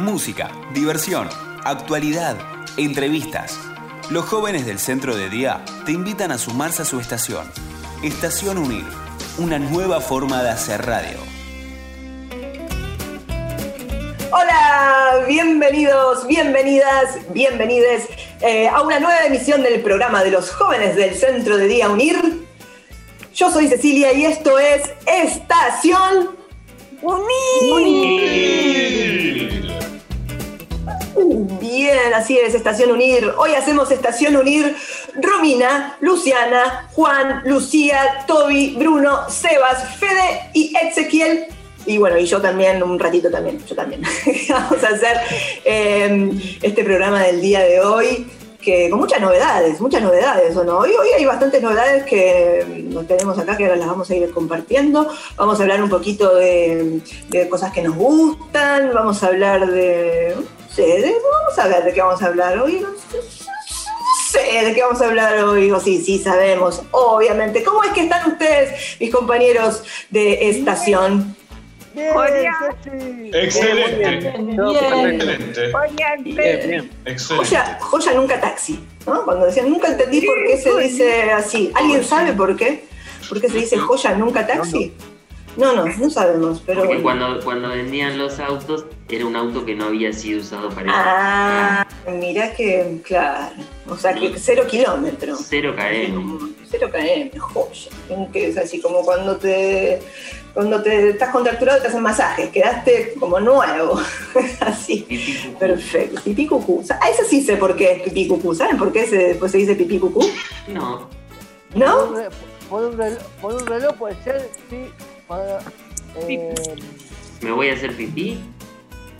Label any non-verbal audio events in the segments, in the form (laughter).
música, diversión, actualidad, entrevistas. Los jóvenes del centro de día te invitan a sumarse a su estación. Estación Unir, una nueva forma de hacer radio. Hola, bienvenidos, bienvenidas, bienvenides eh, a una nueva emisión del programa de los jóvenes del Centro de Día Unir. Yo soy Cecilia y esto es Estación Unir. Bien, así es, Estación Unir. Hoy hacemos Estación Unir Romina, Luciana, Juan, Lucía, Toby, Bruno, Sebas, Fede y Ezequiel. Y bueno, y yo también, un ratito también, yo también. (laughs) Vamos a hacer eh, este programa del día de hoy que con muchas novedades, muchas novedades, ¿o no? Hoy, hoy hay bastantes novedades que nos tenemos acá, que ahora las vamos a ir compartiendo. Vamos a hablar un poquito de cosas que nos gustan, vamos a hablar de, vamos a ver de qué vamos a hablar hoy. No sé, de qué vamos a hablar hoy, o sí, sí sabemos, obviamente. ¿Cómo es que están ustedes, mis compañeros de estación? Bien. Excelente. Bien. Excelente. Bien, Excelente. bien. Joya, Excelente. joya nunca taxi, ¿no? Cuando decían, nunca entendí por qué se dice así. ¿Alguien sabe por qué? ¿Por qué se dice joya nunca taxi? No, no, no sabemos, pero Porque bueno. cuando, cuando vendían los autos, era un auto que no había sido usado para eso. Ah, mira que, claro. O sea, que cero kilómetros. Cero KM. Cero km, joya. Que es así como cuando te cuando te estás contracturado y te hacen masajes, quedaste como nuevo. (laughs) así. Pipí. Perfecto. Pipí cucú. Ah, eso sí sé por qué es pipí cucú. ¿Saben por qué se, después se dice pipí cucú? No, ¿No? por, un reloj, por un reloj puede ser, sí. Para, eh, me voy a hacer pipí.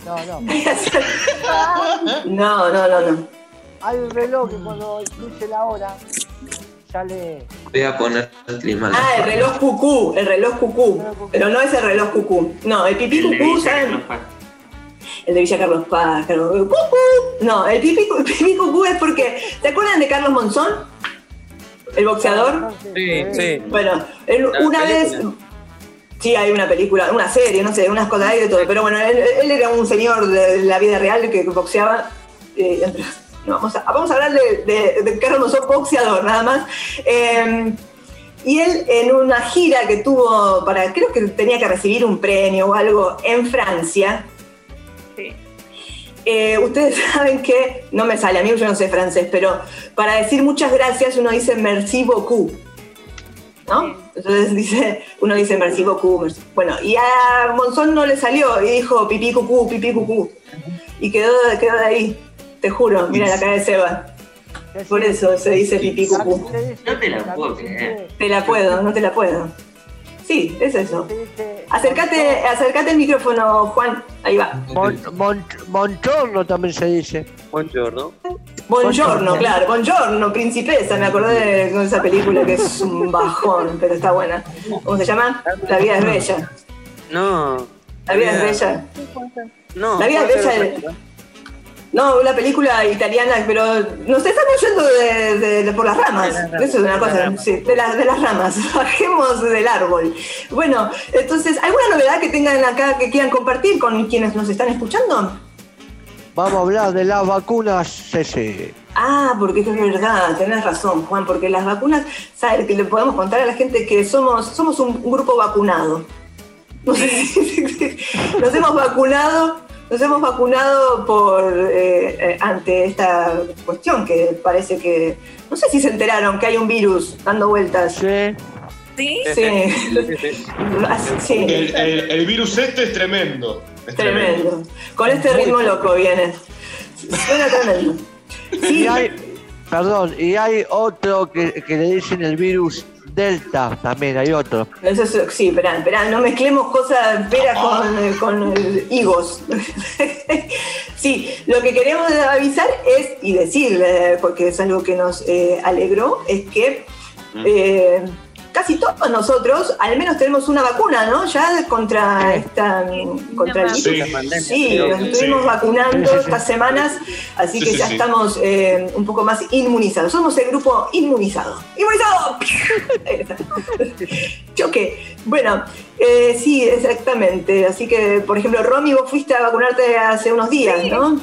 no, no. (laughs) No, no, no, no. Hay un reloj que cuando incluye la hora sale. Voy a poner el clima. Ah, el reloj cucú, el reloj cucú. Pero no es el reloj cucú. No, el pipí El de cucú, Villa ¿saben? Carlos Paz. El de Villa Carlos Paz, Carlos Cucú. No, el pipí, pipí cucú es porque. ¿Se acuerdan de Carlos Monzón? El boxeador. Sí, sí. Bueno, él una vez. Sí, hay una película, una serie, no sé, unas cosas ahí de todo. Pero bueno, él, él era un señor de la vida real que boxeaba. eh, (laughs) no, vamos, a, vamos a hablar de, de, de Carlos Monzón, boxeador, nada más. Eh, y él en una gira que tuvo para, creo que tenía que recibir un premio o algo en Francia. eh, ustedes (laughs) saben que, no me sale, a mí yo no sé francés, pero para decir muchas gracias uno dice merci beaucoup. ¿No? Entonces dice, uno dice merci beaucoup. merci- Bueno, y a Monzón no le salió y dijo pipí cucú, pipí cucú. Y quedó, quedó de ahí, te juro, mira la cara de Seba. Por eso se dice pipí cucú. No te la puedo creer. Te la puedo, no te la puedo. Sí, es eso. Acércate, acércate el micrófono, Juan. Ahí va. Mon, mon, montorno también se dice. Buongiorno. Buongiorno, claro. Buongiorno, principesa. Me acordé de esa película que es un bajón, pero está buena. ¿Cómo se llama? La vida es bella. No. La vida es bella. No. La vida es bella. No, una película italiana, pero nos estamos yendo de, de- de por las ramas. Eso es una cosa, sí, de, las de las ramas. (laughs) Bajemos del árbol. Bueno, entonces, ¿alguna novedad que tengan acá que quieran compartir con quienes nos están escuchando? Vamos a hablar de las vacunas, Ceci. Ah, porque es verdad, tenés razón, Juan, porque las vacunas, ¿sabes? Que le podemos contar a la gente que somos, somos un grupo vacunado. No sé si- nos hemos vacunado, nos hemos vacunado por eh, eh, ante esta cuestión que parece que, no sé si se enteraron que hay un virus dando vueltas. Sí. Sí, Sí, sí. El, el- el virus este es tremendo. Es tremendo. Con este ritmo loco viene. Suena tremendo. Sí, Y hay, perdón, y hay otro que, que le dicen el virus Delta, también hay otro. Eso es- sí, esperá, esperá, no mezclemos cosas peras con, eh, con higos. (laughs) sí, lo que queremos avisar es, y decirle, porque es algo que nos eh, alegró, es que eh, casi todos nosotros, al menos tenemos una vacuna, ¿no? Ya contra esta, contra el virus. Sí, nos estuvimos vacunando Sí, estas semanas, así Sí, que sí, ya sí. estamos eh, un poco más inmunizados. Somos el grupo inmunizado. ¡Inmunizado! (laughs) Choque. Bueno, eh, sí, exactamente. Así que, por ejemplo, Romy, vos fuiste a vacunarte hace unos días, Sí. ¿no?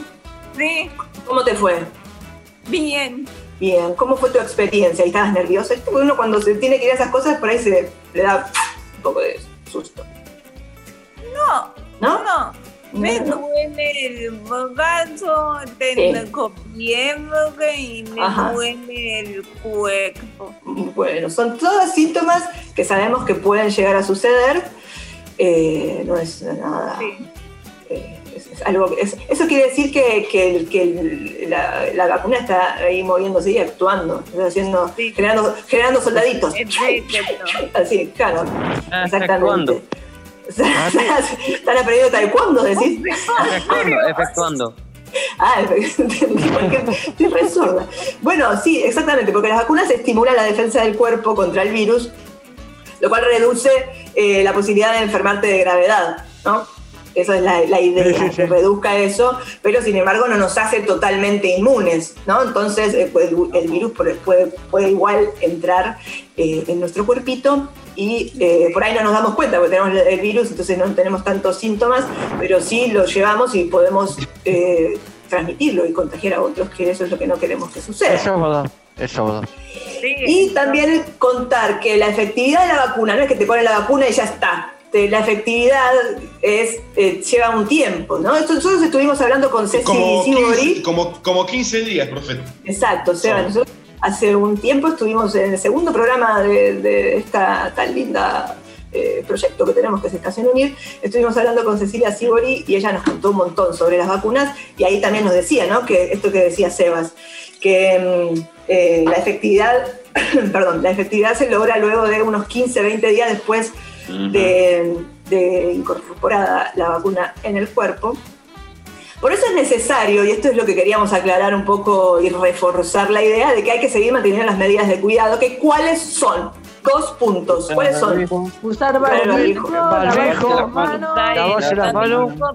Sí, ¿Cómo te fue? bien. Bien, ¿cómo fue tu experiencia? ¿Y ¿Estabas nerviosa? Uno cuando se tiene que ir a esas cosas, por ahí se le da un poco de susto. No, ¿No? no. Me duele el brazo, tengo fiebre y me Ajá. duele el cuerpo. Bueno, son todos síntomas que sabemos que pueden llegar a suceder. Eh, no es nada. Sí. eh, es, algo, es- eso quiere decir que, que la, la vacuna está ahí moviéndose y actuando, haciendo, Sí. generando, generando soldaditos. Perfecto. Así, claro. Ah, Exactamente. ¿cuándo? (laughs) Están aprendiendo taekwondo, decís. (laughs) Efectuando, efectuando. Ah, (laughs) entendí, porque estoy re sorda. Bueno, sí, exactamente, porque las vacunas estimulan la defensa del cuerpo contra el virus, lo cual reduce eh, la posibilidad de enfermarte de gravedad, ¿no? Esa es la, la idea, Sí, sí, sí. que reduzca eso, pero sin embargo no nos hace totalmente inmunes, ¿no? Entonces eh, pues, el virus puede, puede, puede igual entrar eh, en nuestro cuerpito y eh, por ahí no nos damos cuenta porque tenemos el virus, entonces no tenemos tantos síntomas, pero sí lo llevamos y podemos eh, transmitirlo y contagiar a otros, que eso es lo que no queremos que suceda. Eso es verdad. Eso es verdad. Sí, Y también contar que la efectividad de la vacuna no es que te ponen la vacuna y ya está. Te- La efectividad es eh, lleva un tiempo, ¿no? Esto- Nosotros estuvimos hablando con Ceci Como Sibori. 15, como, como 15 días, profe. Exacto, Seba. Sí. Nosotros hace un tiempo estuvimos en el segundo programa de, de esta tan linda eh, proyecto que tenemos, que es Estación Unir. Estuvimos hablando con Cecilia Sibori y ella nos contó un montón sobre las vacunas y ahí también nos decía, ¿no? Que esto que decía Sebas, que mm, eh, la efectividad, (clears throat) perdón, la efectividad se logra luego de unos 15, 20 días después de, de incorporada la vacuna en el cuerpo. Por eso es necesario, y esto es lo que queríamos aclarar un poco y reforzar la idea de que hay que seguir manteniendo las medidas de cuidado, que cuáles son. Dos puntos. ¿Cuáles son? Usar Barbijo, lavarse las manos, Dos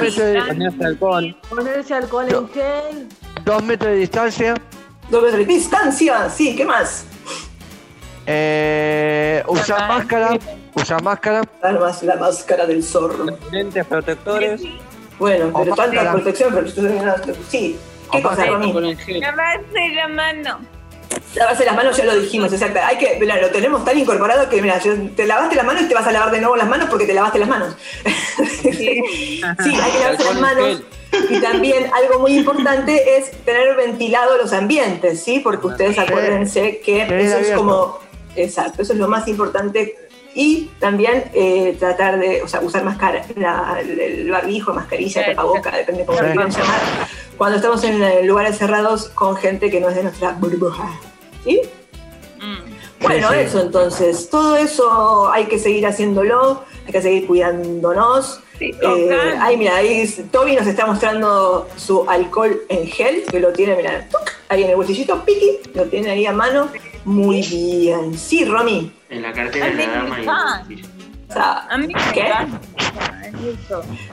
metros de- Ponerse alcohol. ponerse alcohol en gel, Dos metros de distancia. Dos metros de distancia, sí, ¿qué más? Eh, usar máscara. Usar máscara. Además, la máscara del zorro. Lentes protectores. Bueno, O pero tanta máscara. protección, pero sí. ¿Qué O cosa. Romy? Lavarse la mano. Lavarse las manos ya lo dijimos, exacto. Hay que, mira, lo tenemos tan incorporado que, mira, te lavaste las manos y te vas a lavar de nuevo las manos porque te lavaste las manos. sí, (laughs) hay que lavarse las manos. Y también algo muy importante es tener ventilado los ambientes, ¿sí? Porque ustedes acuérdense que eso es como, exacto, eso es lo más importante. Y también eh, tratar de, o sea, usar máscara, la- el barbijo, mascarilla, tapaboca, depende cómo Sí. lo quieran llamar, cuando estamos en eh, lugares cerrados con gente que no es de nuestra burbuja. ¿Sí? Bueno, sí. eso entonces, todo eso hay que seguir haciéndolo, hay que seguir cuidándonos. Sí, Eh, tocar. ay, mira, ahí Toby nos está mostrando su alcohol en gel, que lo tiene, mira, ahí en el bolsillito, piqui, lo tiene ahí a mano. Muy bien. Sí, Romy. En la cartera de la dama y el A mí me ¿Qué? cansa.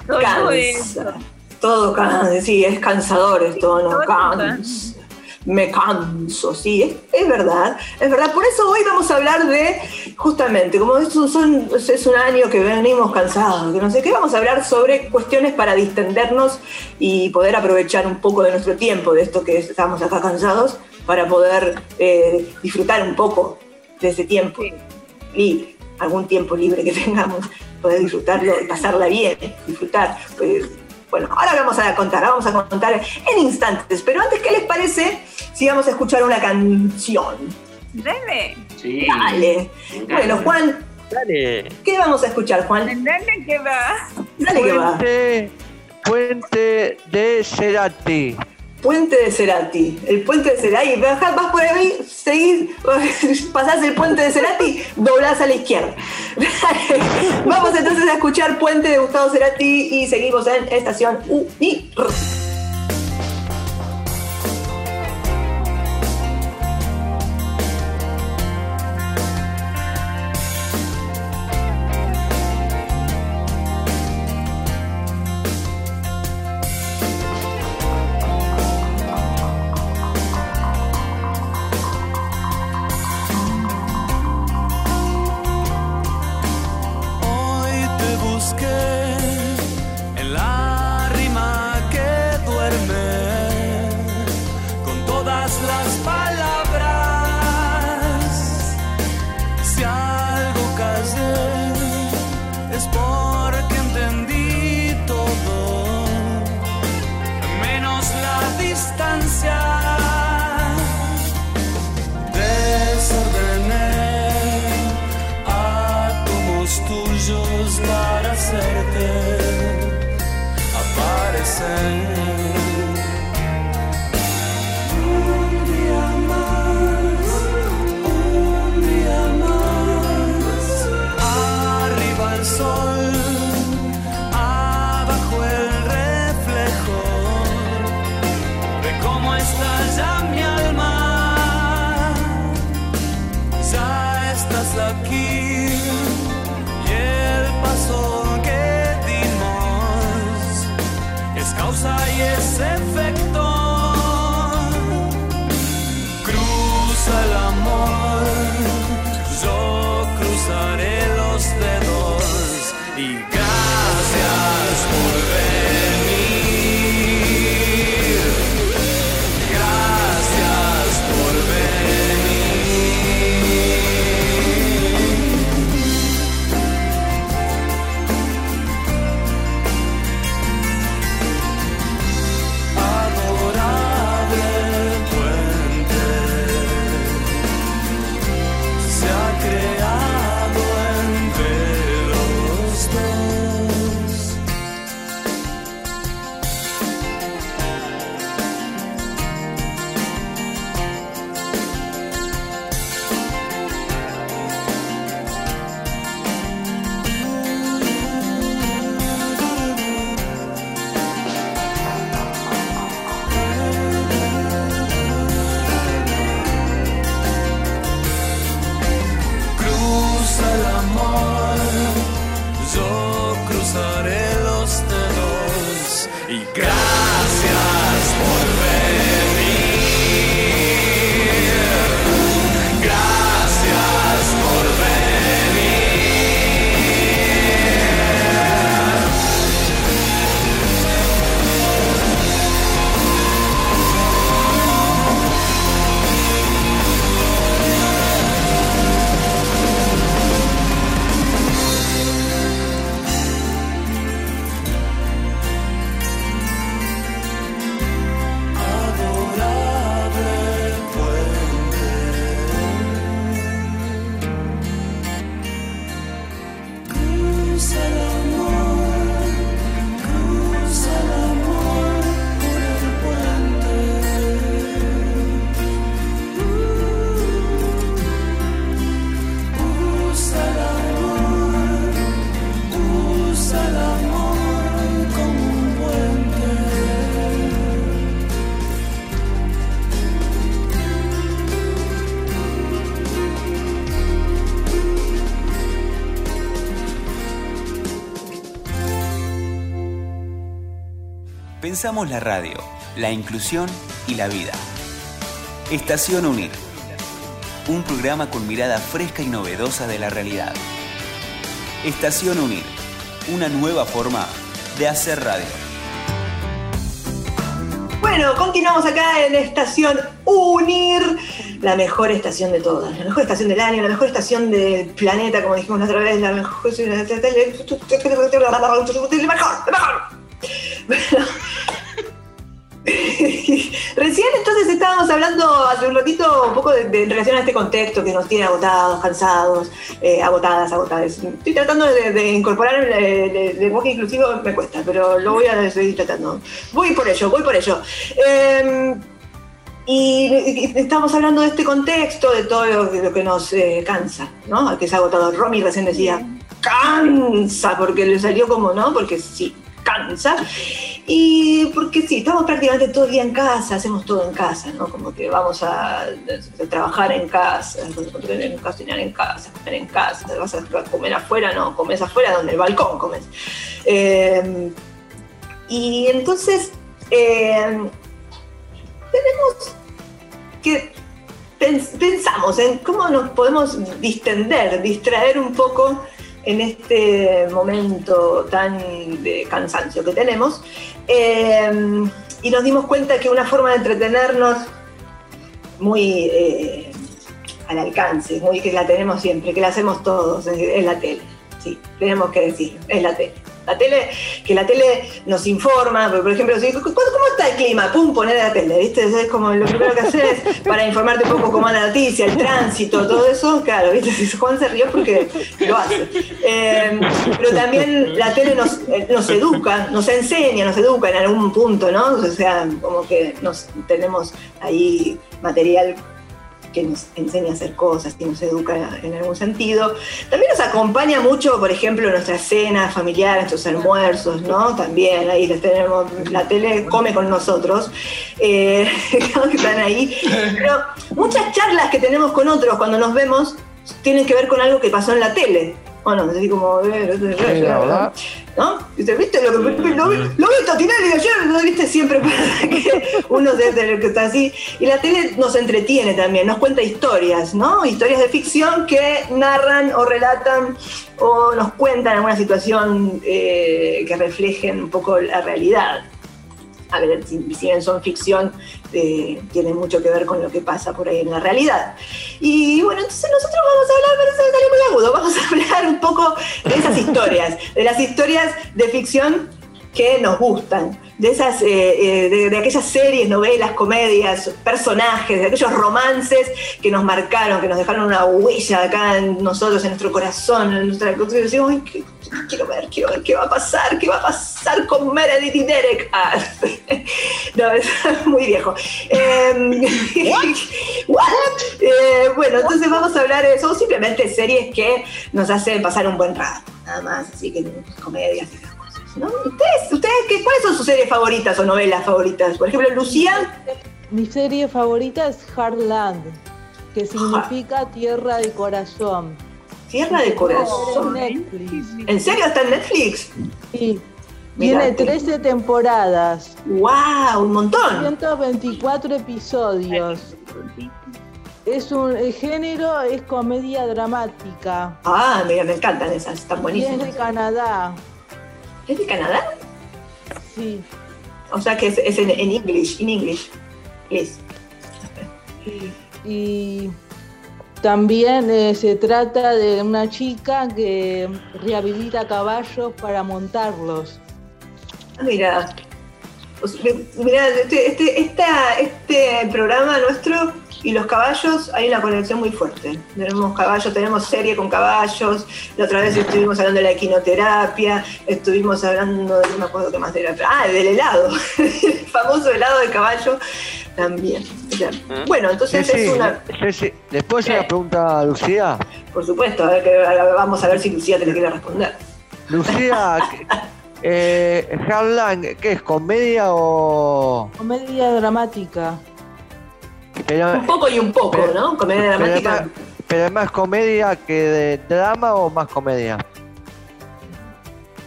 Todo eso. cansa. Todo cansa, sí, es cansador esto, no Todo cansa. Me canso, sí, es, es verdad, es verdad. Por eso hoy vamos a hablar de, justamente, como esto son, es un año que venimos cansados, que no sé qué, vamos a hablar sobre cuestiones para distendernos y poder aprovechar un poco de nuestro tiempo, de esto que estamos acá cansados, para poder eh, disfrutar un poco de ese tiempo Sí. libre, algún tiempo libre que (laughs) tengamos, poder disfrutarlo y pasarla bien, disfrutar. Pues, bueno, ahora vamos a contar, vamos a contar en instantes, pero antes, ¿qué les parece si vamos a escuchar una canción? Dale, Sí. Dale. Bueno, Juan, Dale. ¿qué vamos a escuchar, Juan? dale que va. Dale que va. Puente, puente de Cerati. Puente de Cerati. El puente de Cerati. Vas por ahí, seguís, (laughs) pasás el puente de Cerati, doblás a la izquierda. (laughs) Vamos entonces a escuchar Puente de Gustavo Cerati y seguimos en Estación UNIR. Pensamos la radio, la inclusión y la vida. Estación Unir. Un programa con mirada fresca y novedosa de la realidad. Estación Unir. Una nueva forma de hacer radio. Bueno, continuamos acá en Estación Unir, la mejor estación de todas, la mejor estación del año, la mejor estación del planeta, como dijimos la otra vez, la mejor. La mejor, la mejor. Bueno. (laughs) Recién entonces estábamos hablando hace un ratito un poco de, de- en relación a este contexto que nos tiene agotados, cansados, eh, agotadas, agotadas. Estoy tratando de, de incorporar el, el- el lenguaje inclusivo, me cuesta, pero lo voy a seguir tratando. Voy por ello, voy por ello. Eh, y, estamos hablando de este contexto, de todo lo, lo que nos eh, cansa, ¿no? Que es agotador. Romy recién decía, cansa, porque le salió como, ¿no? Porque sí, cansa. Y porque sí, estamos prácticamente todo el día en casa, hacemos todo en casa, ¿no? Como que vamos a, trabajar en casa, cocinar en casa, comer en casa, vas a comer afuera, no, comes afuera donde el balcón comes. Eh, y entonces eh, tenemos que pens- pensamos en cómo nos podemos distender, distraer un poco en este momento tan de cansancio que tenemos. Eh, y nos dimos cuenta que una forma de entretenernos muy eh, al alcance, muy que la tenemos siempre, que la hacemos todos, es, la tele. Sí, tenemos que decir, es la tele. La tele, que la tele nos informa, por por ejemplo, si, ¿cómo, está el clima? Pum, poner la tele, ¿viste? Es como lo primero que haces (laughs) para informarte un poco cómo anda la noticia, el tránsito, todo eso, claro, ¿viste? Si Juan se rió porque lo hace. Eh, pero también la tele nos, eh, nos educa, nos enseña, nos educa en algún punto, ¿no? O sea, como que nos tenemos ahí material que nos enseña a hacer cosas y nos educa en algún sentido. También nos acompaña mucho, por ejemplo, en nuestras cenas familiares, nuestros almuerzos, ¿no? También ahí les tenemos, la tele come con nosotros, eh, (laughs) que están ahí. Pero muchas charlas que tenemos con otros cuando nos vemos tienen que ver con algo que pasó en la tele. Bueno, así como, eh, la verdad. ¿no? Dice, ¿viste lo que lo, lo vi Totinelli ayer? ¿No viste? Siempre (laughs) pasa que uno se hace el que está así. Y la tele nos entretiene también, nos cuenta historias, ¿no? Historias de ficción que narran o relatan o nos cuentan alguna situación eh, que reflejen un poco la realidad. A ver, si, si bien son ficción, eh, tienen mucho que ver con lo que pasa por ahí en la realidad. Y bueno, entonces nosotros vamos a hablar, pero eso sale muy agudo, vamos a (laughs) hablar un poco de esas historias, de las historias de ficción que nos gustan, de esas, eh, eh, de, de aquellas series, novelas, comedias, personajes, de aquellos romances que nos marcaron, que nos dejaron una huella acá en nosotros, en nuestro corazón, en nuestra decimos, "Ay, qué- quiero ver, quiero ver qué va a pasar, qué va a pasar con Meredith y Derek. Ah, (laughs) no, es (laughs) muy viejo. (laughs) Eh, ¿What? Eh, bueno, entonces vamos a hablar de eso, simplemente series que nos hacen pasar un buen rato, nada más, así que comedias cosas. ¿No? ¿Ustedes, ustedes qué, cuáles son sus series favoritas o novelas favoritas? Por ejemplo, Lucía, Mi serie favorita es Heartland, que significa tierra de corazón. Tierra de En Corazón. Netflix. ¿En serio está en Netflix? Sí. Tiene te- 13 temporadas, ¡Wow! Un montón. 124 episodios. Es un el género es comedia dramática. Ah, mira, me encantan esas, están Y es buenísimas. de Canadá. ¿Es de Canadá? Sí. O sea que es, es en, en English, en English. Please. Y también eh, se trata de una chica que rehabilita caballos para montarlos. Ah, Mira, Mira, este, este, esta- este programa nuestro y los caballos hay una conexión muy fuerte. Tenemos caballos, tenemos serie con caballos. La otra vez estuvimos hablando de la equinoterapia, estuvimos hablando de no me acuerdo qué más era. Ah, del helado, (laughs) el famoso helado de caballo también. O sea, Bueno, entonces Sí, sí, es una. sí, sí. ¿Después una pregunta a Lucía? Por supuesto, a ver que- a ver, vamos a ver si Lucía te le quiere responder. Lucía, (laughs) eh, Harlan, ¿qué es? ¿Comedia o...? Comedia dramática. Pero, Un poco y un poco, pero- ¿no? Comedia pero dramática. más- pero es más comedia que de drama o más comedia?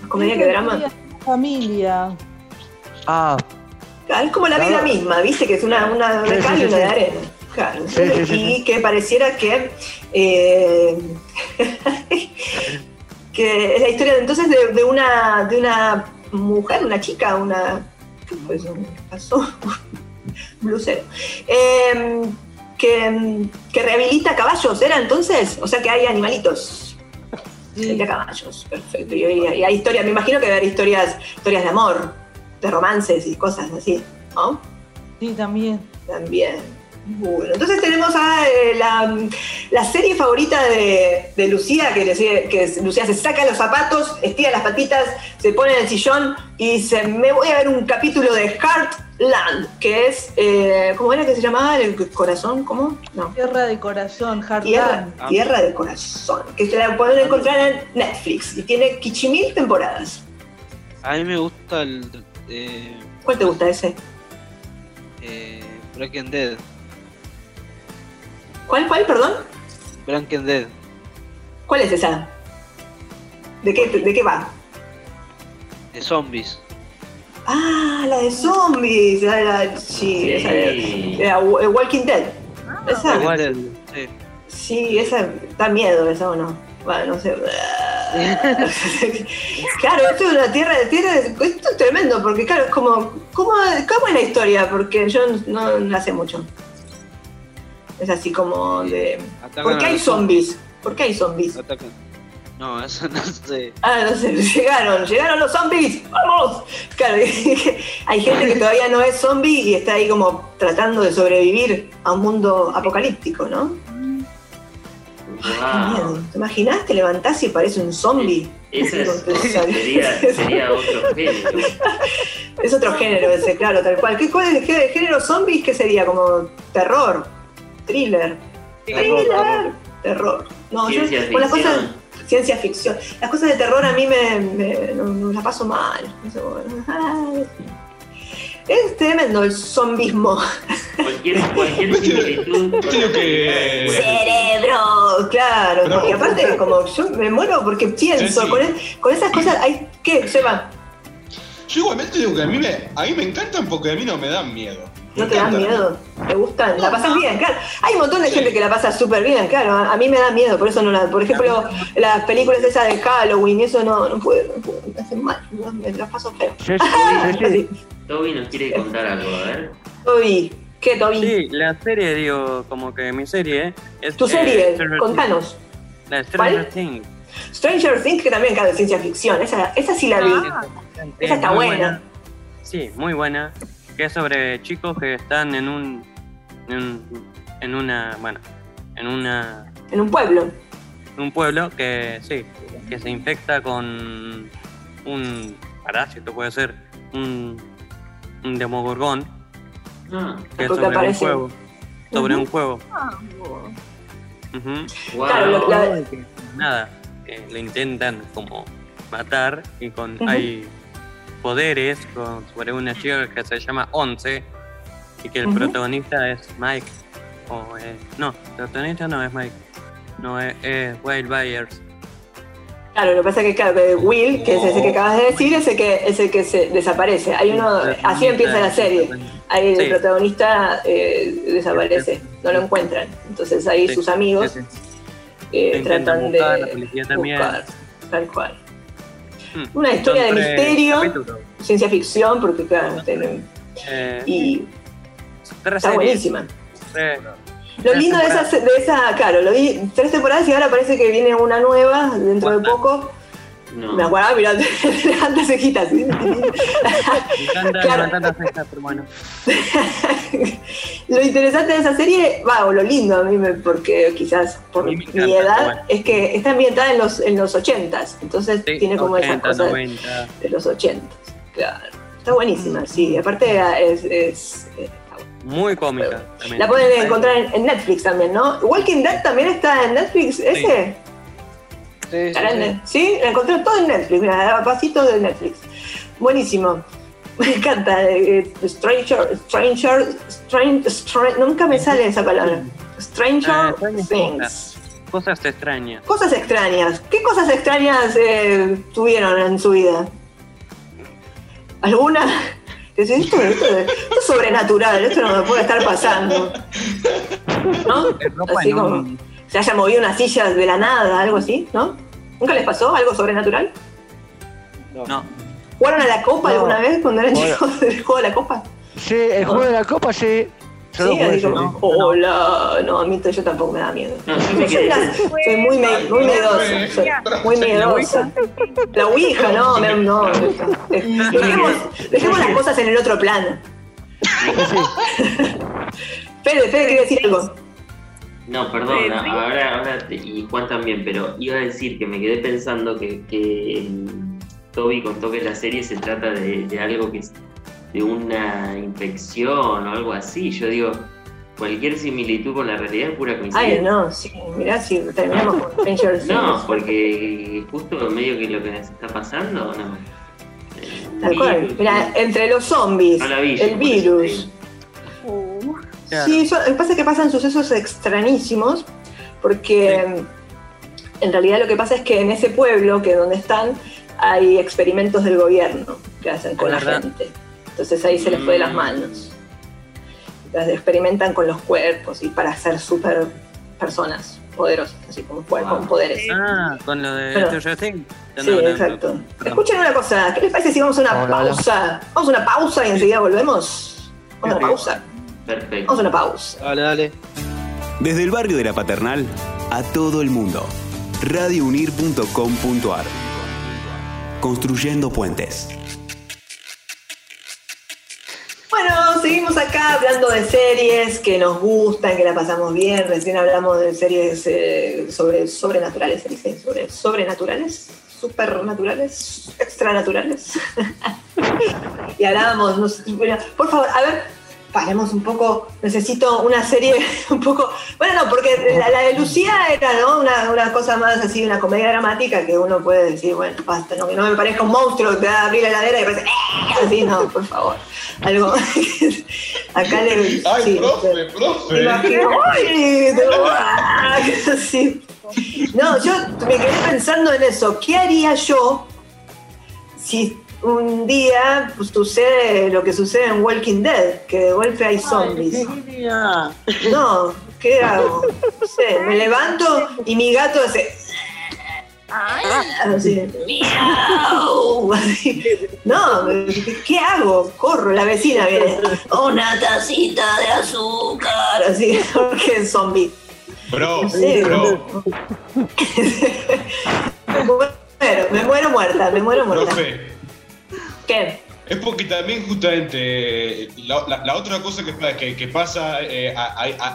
Comedia que drama. Familia. Ah, Claro, es como la vida misma, ¿viste? Que es una, una de cal y una de arena. Claro. Sí, sí, sí, y que pareciera que. eh, (laughs) que es la historia de, entonces de, de una, de una mujer, una chica, una. ¿Qué fue eso? ¿Qué pasó? Blusero. Eh, que, que rehabilita caballos, ¿era entonces? O sea que hay animalitos. Rehabilita caballos, perfecto. Y, hay historias, me imagino que haber historias, historias de amor, de romances y cosas así, ¿no? Sí, también. También. Bueno, entonces tenemos a eh, la, la serie favorita de, de Lucía, que, le que es- Lucía se saca los zapatos, estira las patitas, se pone en el sillón y dice, me voy a ver un capítulo de Heartland, que es, eh, ¿cómo era que se llamaba? ¿El corazón? ¿Cómo? No. Tierra de corazón, Tierra, Heartland. Tierra de Corazón, que se la pueden encontrar en Netflix y tiene quichimil temporadas. A mí me gusta el eh, ¿Cuál te gusta ese? eh, Breaking Dead. ¿Cuál, cuál, perdón? Breaking Dead. ¿Cuál es esa? ¿De qué, de qué va? De zombies. Ah, la de zombies. la la- sí, esa de, Wa- Walking Dead. Esa, Dead, sí. sí, esa da miedo, esa o no. Bueno, no sé. (laughs) claro, esto es una tierra de tierra. Esto es tremendo, porque claro, es como. ¿Cómo, cómo es la historia? Porque yo no la sé mucho. Es así como de. Atacan ¿Por qué hay zombies? ¿Por qué hay zombies? Atacan. No, eso (laughs) no sé. Ah, no sé, llegaron, llegaron los zombies, vamos. Claro, (laughs) hay gente que todavía no es zombie y está ahí como tratando de sobrevivir a un mundo apocalíptico, ¿no? Qué Wow. miedo. ¿Te imaginas? Te levantás y parece un zombie. Ese es- (laughs) sería, sería otro género. Es otro género ese, claro, tal cual. ¿Qué, ¿Cuál es el gé- género zombies? ¿Qué sería? ¿Como terror? ¿Thriller? Thriller. Terror. No, yo Ciencia con las cosas. ficción. Ciencia ficción. Las cosas de terror a mí me, me- no, no las paso mal. Es tremendo el zombismo. Cualquier, cualquier similitud. que- Cerebro, claro, No. porque aparte como yo me muero porque pienso, Sí. Con, es- con esas cosas hay que, Seba, Yo igualmente digo que a mí me, a mí me encantan porque a mí no me dan miedo. ¿No te dan encantan. miedo? ¿Te gustan? ¿La pasas bien? Claro. Hay un montón de Sí. gente que la pasa súper bien, claro. A a mí me da miedo, por eso no la. Por ejemplo, las películas esas de Halloween, eso no, no puedo, no puedo, me hacen mal, no, me las paso feo. Sí, (laughs) sí. Toby nos quiere contar algo, a ver. Toby, ¿qué, Toby? Sí, la serie, digo, como que mi serie. Es, Tu eh, serie, contanos. La Stranger ¿Cuál? Things. Stranger Things, que también cae de ciencia ficción. Esa, esa sí la vi. Ah. Esa está buena. Sí, muy buena. Que es sobre chicos que están en un. En, en una. Bueno, en una. En un pueblo. un pueblo que sí, que se infecta con un parásito, puede ser, un, un demogorgón, Ah, que es sobre un juego. Sobre un juego. Ah, wow. Claro, lo- la- Nada, eh, lo intentan como matar y con Ujú. hay poderes con, sobre una chica que se llama Once y que el protagonista es Mike. O, eh, no, el protagonista no es Mike. No, es, es Wild Byers. Claro, lo que pasa es que, claro, Will, que es ese que acabas de decir, es el que, es el que se desaparece. Hay uno, así empieza la serie. Ahí el Sí. protagonista eh, desaparece, no lo encuentran. Entonces ahí Sí, sus amigos sí, eh, tratan buscar, la de policía también. buscar, tal cual. Hmm. Una historia de Son misterio, ciencia ficción, porque claro, Eh, y está series. buenísima. Lo lindo de esa, de esa, claro, lo vi tres temporadas y ahora parece que viene una nueva dentro de poco. No. Me acuerdo, mirá, (laughs) te levantas cejitas. Me encanta Claro. las cejas, pero bueno. lo interesante de esa serie, va, o lo lindo a mí, me- porque quizás por mi encanta, edad, bueno. es que está ambientada en los, en los 80s, entonces Sí, tiene como 80, esas cosas 90. de los 80s. Claro. Está buenísima, sí. Aparte es, es- eh. Muy cómica. también. la pueden encontrar en, en Netflix también, ¿no? Walking Dead también está en Netflix, ese. Sí. La encontré todo en Netflix, mira, pasitos de Netflix. Buenísimo. (laughs) Me encanta. eh, eh, Stranger, Stranger, Strange, Strange- nunca me sale esa palabra. Stranger Ah, Things. Cosas extrañas. Cosas extrañas. ¿Qué cosas extrañas eh, tuvieron en su vida? ¿Alguna? (laughs) Esto, esto- esto es sobrenatural, esto no me puede estar pasando. ¿No? Así como se haya movido una silla de la nada, algo así, ¿no? ¿Nunca les pasó algo sobrenatural? No. ¿Jugaron a la copa No. alguna vez cuando eran chicos (laughs) del juego de la copa? Sí, el juego de la copa sí. Yo Sí, así como, hola, no, a mí yo tampoco me da miedo. No, sí Yo me soy, muy, me- muy miedosa, soy muy miedosa. La Ouija, no, me- no. (laughs) Dejemos, dejemos las cosas en el otro plano. (laughs) Fede, Fede quiere decir algo. No, perdón, Sí, sí. ahora, ahora te- y Juan también, pero iba a decir que me quedé pensando que, que mm, Toby contó que la serie se trata de, de algo que es de una infección o algo así. Yo digo, cualquier similitud con la realidad es pura coincidencia. Ay, no, sí, mirá si terminamos con Stranger (laughs) Things. No, porque justo medio que lo que nos está pasando, no. Tal cual. Mira, entre los zombies, No vi, el virus. Claro. Sí, eso- lo que pasa es que pasan sucesos extrañísimos, porque en realidad lo que pasa es que en ese pueblo, que es donde están, hay experimentos del gobierno que hacen con la gente. Entonces ahí se les fue de las Mm. manos. Entonces experimentan con los cuerpos y para ser super personas poderosas, así como con poderes. Ah, con lo de. Stranger Things. Sí, exacto. Escuchen una cosa, ¿qué les parece si vamos a una Hola, hola. pausa? Vamos a una pausa y enseguida volvemos. Vamos a una pausa. Perfecto. Vamos a una pausa. Dale, dale. Desde el barrio de la Paternal a todo el mundo. radiounir.com.ar. Construyendo puentes. Bueno, seguimos acá hablando de series que nos gustan, que la pasamos bien. Recién hablamos de series eh, sobre sobrenaturales, se dice, sobre sobrenaturales, supernaturales, extranaturales. (laughs) y hablábamos, no sé, bueno, por favor, a ver, paremos un poco. Necesito una serie (laughs) un poco. Bueno, no, porque la, la de Lucía era ¿no? una, una cosa más así, una comedia dramática que uno puede decir, bueno, basta, no, que no me parezca un monstruo que va a abrir la heladera y parece, "Eh", así, no, por favor. Algo. (laughs) Acá le. Ay, sí, profe, profe. imagino, ¡ay! (laughs) así. No, yo me quedé pensando en eso. ¿Qué haría yo si un día pues, sucede lo que sucede en Walking Dead? Que de golpe hay zombies. No, ¿qué hago? No sé, me levanto y mi gato hace. Así, miau, (laughs) así. No, ¿qué hago? Corro, la vecina viene. Una tacita de azúcar, así, porque es zombie. Bro, Sí. bro, Me muero, (laughs) me muero muerta, me muero muerta. profe. ¿Qué? Es porque también justamente eh, la, la- la otra cosa que, pa- que, que pasa eh,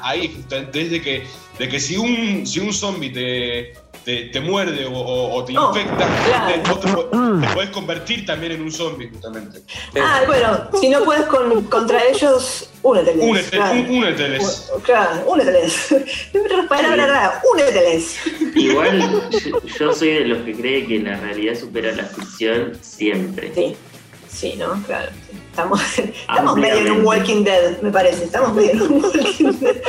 ahí justamente es de que, de que si un, si un zombie te, te, te muerde o, o- o te infecta, claro. te, puedes convertir también en un zombie justamente. Ah, bueno, si no puedes con- contra ellos, úneteles. Únete, claro. un- úneteles. U- Claro, úneteles. (laughs) Palabra rara, úneteles. Igual yo, yo soy de los que cree que la realidad supera la ficción siempre. Sí, sí, ¿no? Claro. Estamos, (laughs) estamos medio en un. Walking Dead, me parece. Estamos medio en un Walking Dead.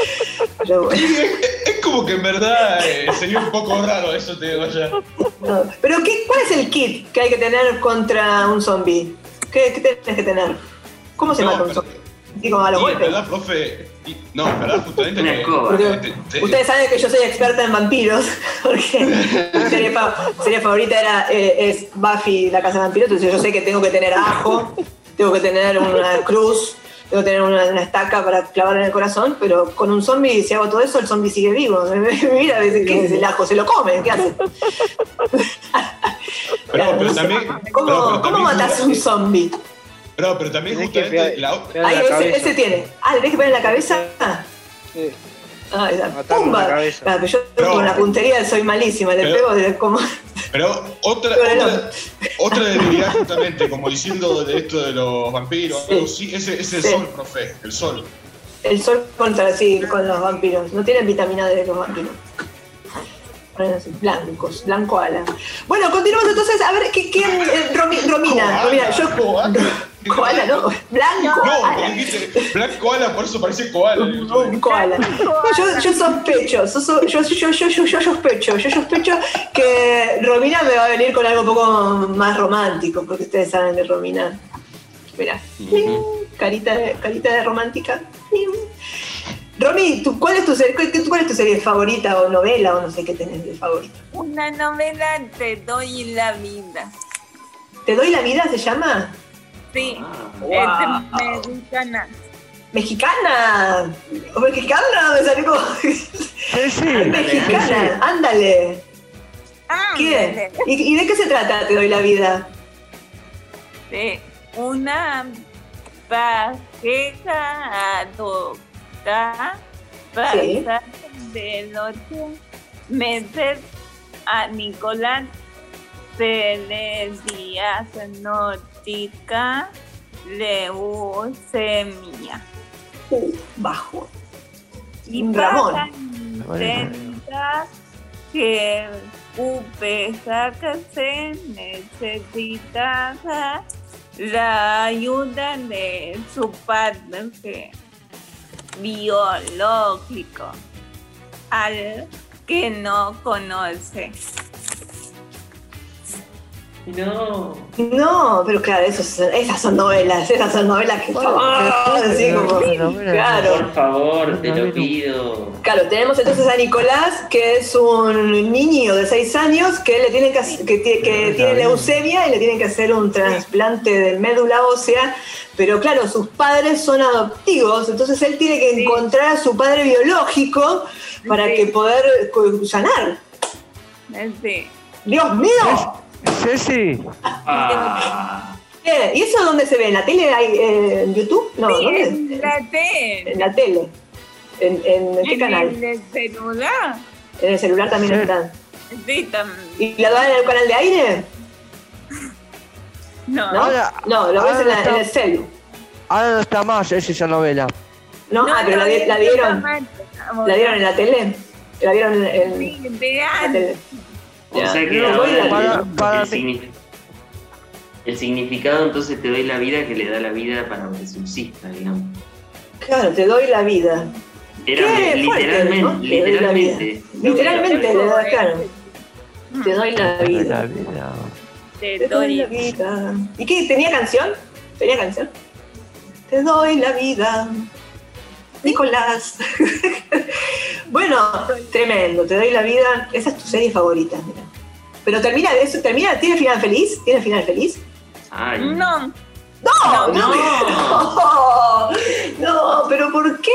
Pero bueno. Sí, es, es como que en verdad eh, sería un poco raro eso, te digo ya. no. Pero ¿qué, ¿cuál es el kit que hay que tener contra un zombie? ¿Qué, qué tenés que tener? ¿Cómo se No, mata un pero- a los Y en golpes. verdad, profe, y- no, verdad, justamente Una que- escoba. Porque te- te- ustedes saben que yo soy experta en vampiros, (laughs) porque mi serie, fa- serie favorita era, eh, es Buffy, la casa de vampiros, entonces yo sé que tengo que tener ajo, tengo que tener una cruz, tengo que tener una, una estaca para clavar en el corazón, pero con un zombie, si hago todo eso, el zombie sigue vivo. (laughs) Mira, ¿qué es el ajo? ¿Se lo come? ¿Qué hace? Pero, pero también. ¿Cómo, pero- pero ¿cómo también matas un zombie? Pero, pero también que justamente pegar- la o- pegar en Ahí, la ese, tiene. Ah, ¿le tenés que poner en la cabeza? Sí. Ah, esa ¡pumba! pero yo Pero- con la puntería soy malísima, le Pero- pego de como... Pero otra, Pero no. otra, otra debilidad justamente, como diciendo de esto de los vampiros, Sí. ese es el Sí. sol, profe, el sol. El sol contra sí, con los vampiros. No tienen vitamina D los vampiros. Blancos, blanco ala. Bueno, continuamos entonces. A ver, ¿qué, quién? eh, Romi- Romina, Romina, yo. koala. No. Blanco No, ala. porque dijiste blanco koala, por eso parece koala. Un koala. Yo, yo sospecho, so- so- yo, yo, yo, yo, yo sospecho, yo sospecho que Romina me va a venir con algo un poco más romántico, porque ustedes saben de Romina. Mira, carita de, carita de romántica. Romy, ¿tú- ¿cuál, es tu serie, cuál, cuál es tu serie favorita o novela o no sé qué tenés de favorita? Una novela te doy la vida. ¿Te doy la vida se llama? Sí, Wow. es mexicana. ¿Mexicana? ¿O mexicana? Me salió como... Sí, sí. (laughs) mexicana, ándale. Ah, ¿Qué? ¿Y, y de qué se trata Te doy la vida? De una pareja adopta Sí. pasa de ocho meses a Nicolás se le diagnostica leucemia. Uh, bajo. Y Un Ramón. pasa intenta que UPSA que se necesita la ayuda de su padre biológico al que no conoce. No. No, pero claro, esas son novelas, esas son novelas que así como, claro. Por favor, te lo pido. Claro, tenemos entonces a Nicolás, que es un niño de 6 años que le tienen que, hacer- que, que tiene leucemia y le tienen que hacer un trasplante de médula ósea, pero claro, sus padres son adoptivos, entonces él tiene que encontrar a su padre biológico para que poder sanar. Sí. ¡Dios mío! Ceci, Ah, Eh, ¿Y eso dónde se ve? ¿En la tele? hay, eh, ¿En YouTube? No, Sí, ¿dónde? en la tele. En la tele. ¿En, en qué En canal? el celular. En el celular también Sí. están. Sí, también. ¿Y la dan en el canal de aire? (laughs) No. ¿No? Ahora- no, lo ves en, la- está- en el celu. ahora no está más Ceci esa novela. No, ah, pero la, la dieron. ¿La dieron en la tele? ¿La vieron en, en Sí, la tele? O sea que ahora Para- el, para el mí- signifi- el significado entonces te doy la vida que le da la vida para que subsista, digamos. Claro, te doy la vida. Era Qué fuerte, literalmente, ¿no? Te doy la vida. literalmente. Literalmente, le da, claro. Te doy la La vida. Te doy la vida. ¿Y qué? ¿Tenía canción? ¿Tenía canción? Te doy la vida. Nicolás. (laughs) bueno, tremendo. Te doy la vida. Esa es tu serie favorita, mira. Pero termina de eso, termina, ¿tiene final feliz? ¿Tiene final feliz? Ay, No. No, No. no, no, (laughs) pero ¿por qué?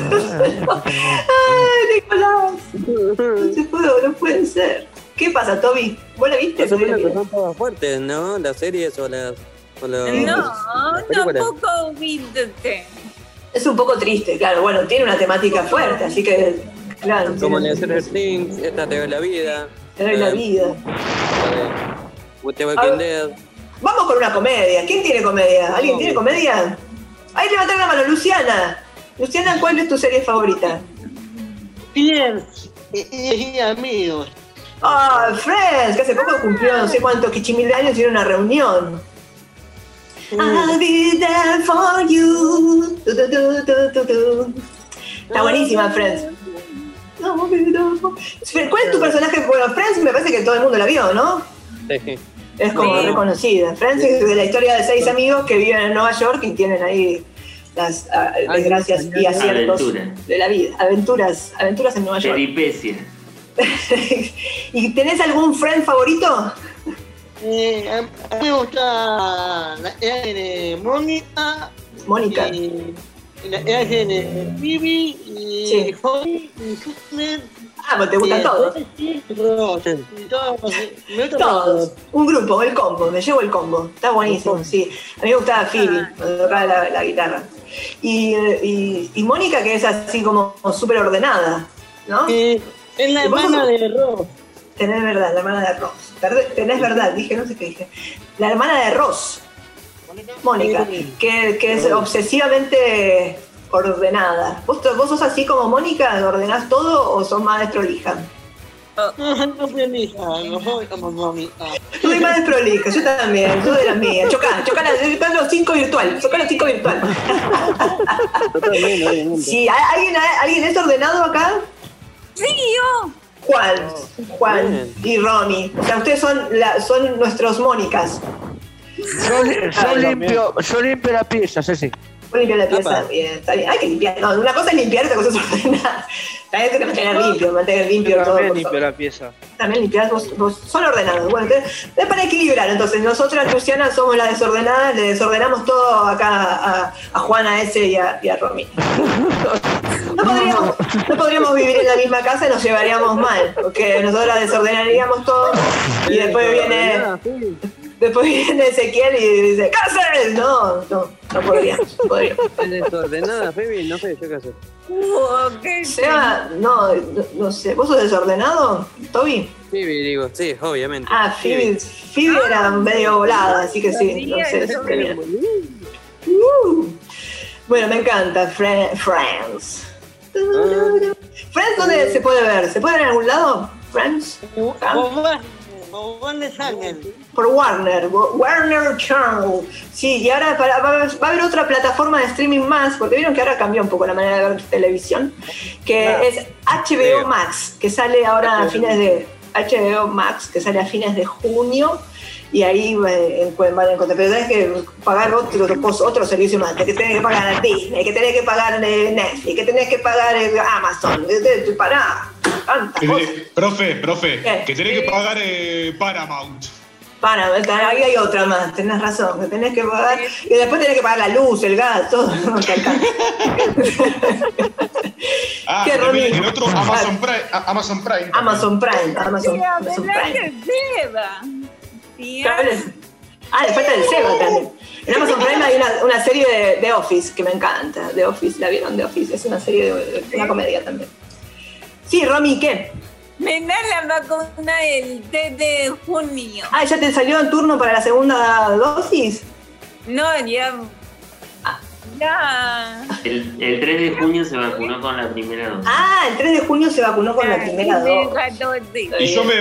Ay, Nicolás, no se puede, no puede ser. ¿Qué pasa, Toby? ¿Vos la viste? Más o Te menos que son todas fuertes, ¿no? Las series o las. O los, No, las tampoco viste. Es un poco triste, claro. Bueno, tiene una temática fuerte, así que, claro. Como en Stranger Things, esta te doy la vida. Te doy la vida. Walking Dead. Vamos con una comedia. ¿Quién tiene comedia? ¿Alguien tiene comedia? Ahí levanta la mano, Luciana. Luciana, ¿cuál es tu serie favorita? Bien, y, amigos. Ah, Friends, que hace poco cumplió no sé cuántos de años y era una reunión. I'll be there for you. Tu, tu, tu. Está buenísima, Friends. ¿Cuál es tu personaje? Bueno, Friends me parece que todo el mundo la vio, ¿no? Sí. Es como Sí. reconocida. Friends es de la historia de seis amigos que viven en Nueva York y tienen ahí las ah, desgracias y aciertos Aventura. de la vida. Aventuras, aventuras en Nueva York. peripecia. (laughs) ¿Y tenés algún friend favorito? Eh, a, mí me gusta la serie de Mónica. Mónica. La serie de Phoebe y Sí. Holly y. Ah, pues te gustan y todos. Sí, todos. Todos. Me gusta (laughs) Todos. Un grupo, el combo, me llevo el combo. Está buenísimo, sí. A mí me gustaba Phoebe, cuando tocaba la, la guitarra. Y, y, y Mónica, que es así como súper ordenada, ¿no? Eh, es la ¿Y vos hermana de Ross. Tenés verdad, la hermana de Ross. Tenés verdad, dije, no sé qué dije. La hermana de Ross, Mónica, que, que es obsesivamente ordenada. ¿Vos, vos sos así como Mónica, ordenás todo o sos más desprolija? (laughs) No, no prolija, no soy como Mónica. Yo soy más desprolija, yo también, yo de las mías. Chocá, chocá, chocá los cinco virtual, chocá los cinco virtual. Obviamente. Sí, ¿hay- ¿alguien, ¿alguien es ordenado acá? Sí, yo. Juan, Juan y Romy. O sea, ustedes son, la- son nuestros Mónicas. Yo, yo limpio, yo limpio la pieza, Ceci. Limpiar la pieza, bien, está bien. Hay que limpiar. No, una cosa es limpiar, otra cosa es ordenar. (laughs) También hay que mantener limpio, mantener limpio todo. También limpio la pieza. También limpiar, vos, vos son ordenados. Bueno, entonces, es para equilibrar. Entonces, nosotras, Luciana, somos las desordenadas, le desordenamos todo acá a, a Juana S y a, y a Romy. (laughs) No podríamos, no podríamos vivir en la misma casa y nos llevaríamos mal, porque nosotras desordenaríamos todo y después viene, después viene Ezequiel y dice, ¿qué haces? No, no, no podría, no podría. (laughs) ¿Es desordenada, Phoebe? No sé, yo qué sé. Ok. Seba, no, no, no sé, ¿vos sos desordenado, Toby? Phoebe, digo, sí, obviamente. Ah, Phoebe, Phoebe era medio volada, así que sí, no sé. Uh. Bueno, me encanta, Friends. ¿Friends dónde se puede ver? ¿Se puede ver en algún lado? ¿Friends? ¿Ah? De sangre. Por Warner, Wa- Warner Channel. Sí, y ahora para- va, a- va a haber otra plataforma de streaming más, porque vieron que ahora cambió un poco la manera de ver televisión, que Claro. es HBO Max, que sale ahora a fines de HBO Max, que sale a fines de junio. Y ahí pueden van a encontrar, pero tenés que pagar otro, otro servicio más, que tenés que pagar a Disney, que tenés que pagar Netflix, que tenés que pagar Amazon, eh, pará, tantas cosas. Profe, profe, ¿Qué? que tenés que pagar eh, Paramount. Para, ahí hay otra más, tenés razón, que tenés que pagar, y después tenés que pagar la luz, el gas, todo. (laughs) Ah, ¿Qué, el otro Amazon Prime. a- Amazon Prime. Amazon Prime, Amazon, Amazon ¿verdad Prime. es- Ah, le falta el Seba también. En Amazon Prime hay una, una serie de, de Office que me encanta. The Office, ¿la vieron? The Office es una serie de una comedia también. Sí, Romy, ¿qué? Me da la vacuna el 3 de junio. Ah, ¿ya te salió en turno para la segunda dosis? No, ya. Ya. El, el 3 de junio se vacunó con la primera dosis. Ah, el 3 de junio se vacunó con la primera dosis. Y yo me,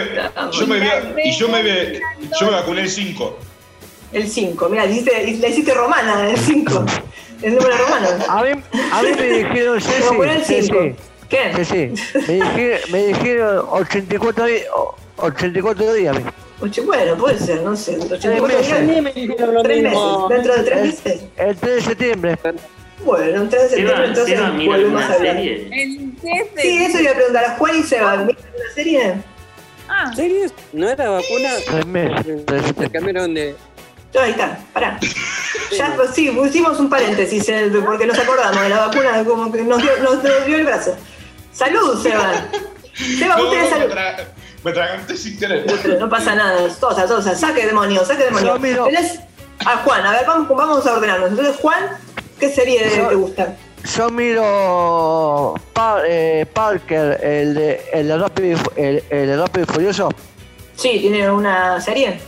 yo me, vi- y yo me, vi- yo me vacuné el 5. El 5, mira, le hiciste, romana, el 5. El número romano. A mí, a mí me dijeron, Se vacunó el Ceci, 5. Ceci, ¿Qué? Ceci, me dijeron, me dijeron 84 días, 84 días. Ocho, bueno, puede ser, no sé. 84 meses. días. Me dijeron lo Tres mismo. meses, dentro de tres El- meses. El 3 de septiembre. Bueno, el 3 de septiembre entonces volvemos a hablar. serie. El 3 de Sí, eso iba a preguntar a Juan y Seba. ¿Miran una serie? Ah, ¿Series? ¿No era vacuna? Tres meses. Se cambiaron de. Ahí está, pará. Ya, pues, sí, pusimos un paréntesis porque nos acordamos de la vacuna, como que nos dio, nos dio el brazo. Salud, Seba. Seba, No, no, salud. me traganté sin querer. No pasa nada, tosa, tosa, saque demonios, saque demonios. Yo miro- Tenés a Juan, a ver, vamos, vamos a ordenarnos. Entonces, Juan, ¿qué serie Yo- te gusta? Yo miro Pa- eh, Parker, el de, el de Rápido, y el, el de Rápido y Furioso. Sí, tiene una serie.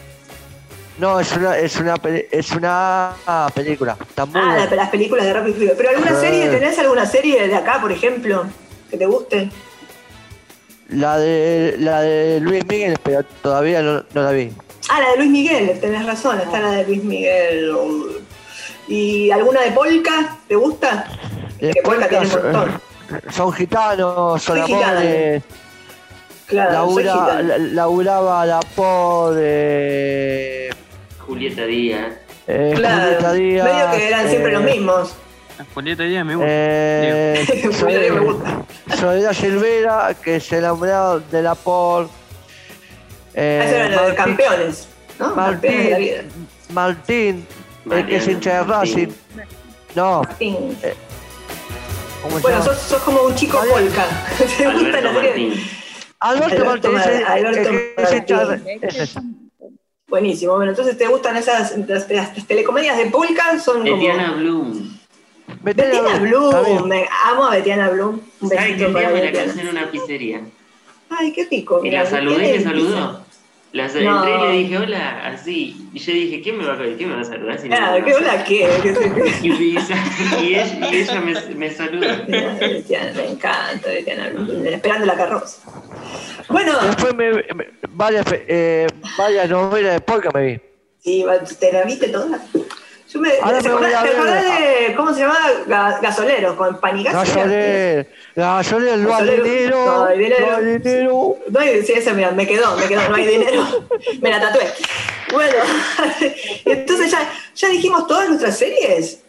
No, es una, es una, peli- es una película. Está muy Ah, buena. las películas de Rápido y Furioso. ¿Pero alguna Sí. serie? ¿Tenés alguna serie de acá, por ejemplo, que te guste? La de, la de Luis Miguel, pero todavía no, no la vi. Ah, la de Luis Miguel, tenés razón, está la de Luis Miguel. ¿Y alguna de Polka? ¿Te gusta? Que Polka tiene un montón. Son gitanos, son Soy gitana. amores. Claro, soy Laura, gitana. la- laburaba la por de Julieta Díaz. eh, Claro, Julieta Díaz, medio que eran siempre eh, los mismos. Julieta Díaz me gusta. Eh, me gusta. (laughs) Soledad Silvera, que se enamoró de la por. Eh, Ah, Eso era lo de Martín- campeones, ¿no? Campeones de la vida. Martín, Martín el que es hincha de Racing. Martín. No, Martín. ¿cómo se Bueno, sos, sos como un chico polka. (laughs) ¿Te gusta Alberto la serie? Martín. Alberto, Martín, Alberto el es Martín. es. Buenísimo. Bueno, entonces te gustan esas las, las- las telecomedias de polka, son como. Bloom. Betiana Bloom, me amo a Betiana Bloom. Un ¿Sabes que besito un día para me la Betiana. crucé en una pizzería? Ay, qué rico. Y la saludé y me saludó. La sal- No. Entré y le dije hola, así. Y yo dije, ¿quién me va a, ¿quién me va a saludar? Si no me Ah, ¿qué hola qué? Y, ella, y ella me, me saludó. Betiana, me encanta Betiana Bloom. Esperando la carroza. Bueno, Después me, me- varias, eh, varias novelas de polka me vi. sí, ¿te la viste toda? Yo me, Ahora ¿te me voy acordás, a te ver- acordás de, cómo se llamaba? Ga- Gasolero, con Panigas. Gasolero, gasolero, no hay dinero, no hay dinero. no hay dinero. No hay- sí, esa me, me quedó, me quedó, no hay dinero. (laughs) me la tatué. Bueno, (laughs) entonces ya, ya dijimos todas nuestras series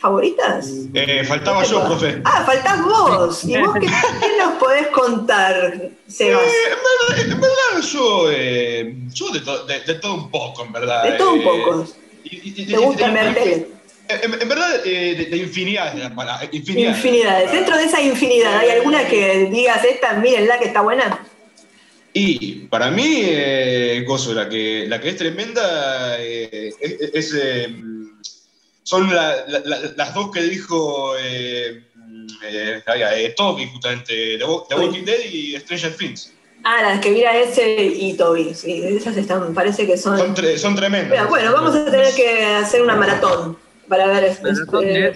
favoritas. Eh, faltaba yo, profe. Ah, faltás vos. ¿Y vos qué, qué nos podés contar, Sebas? Eh, en, verdad, en verdad, yo, eh, yo de, to- de- de todo un poco, en verdad. De todo un eh, poco. Y- y- y- ¿Te gusta y- tele? En, en verdad, eh, de, de infinidad de las palabras. Infinidad. Infinidades. Dentro de esa infinidad, ¿hay alguna que digas esta, mírenla que está buena? Y para mí, eh, Gozo, la que, la que es tremenda eh, es, es, eh, son la- la- la- las dos que dijo eh, eh, eh, Toby, justamente, The Walking Dead y Stranger Things. Ah, las que mira ese y Toby. Sí, esas están, parece que son. Son, tre- son tremendas. Mira, bueno, vamos a tener que hacer una maratón para ver este, Maratón de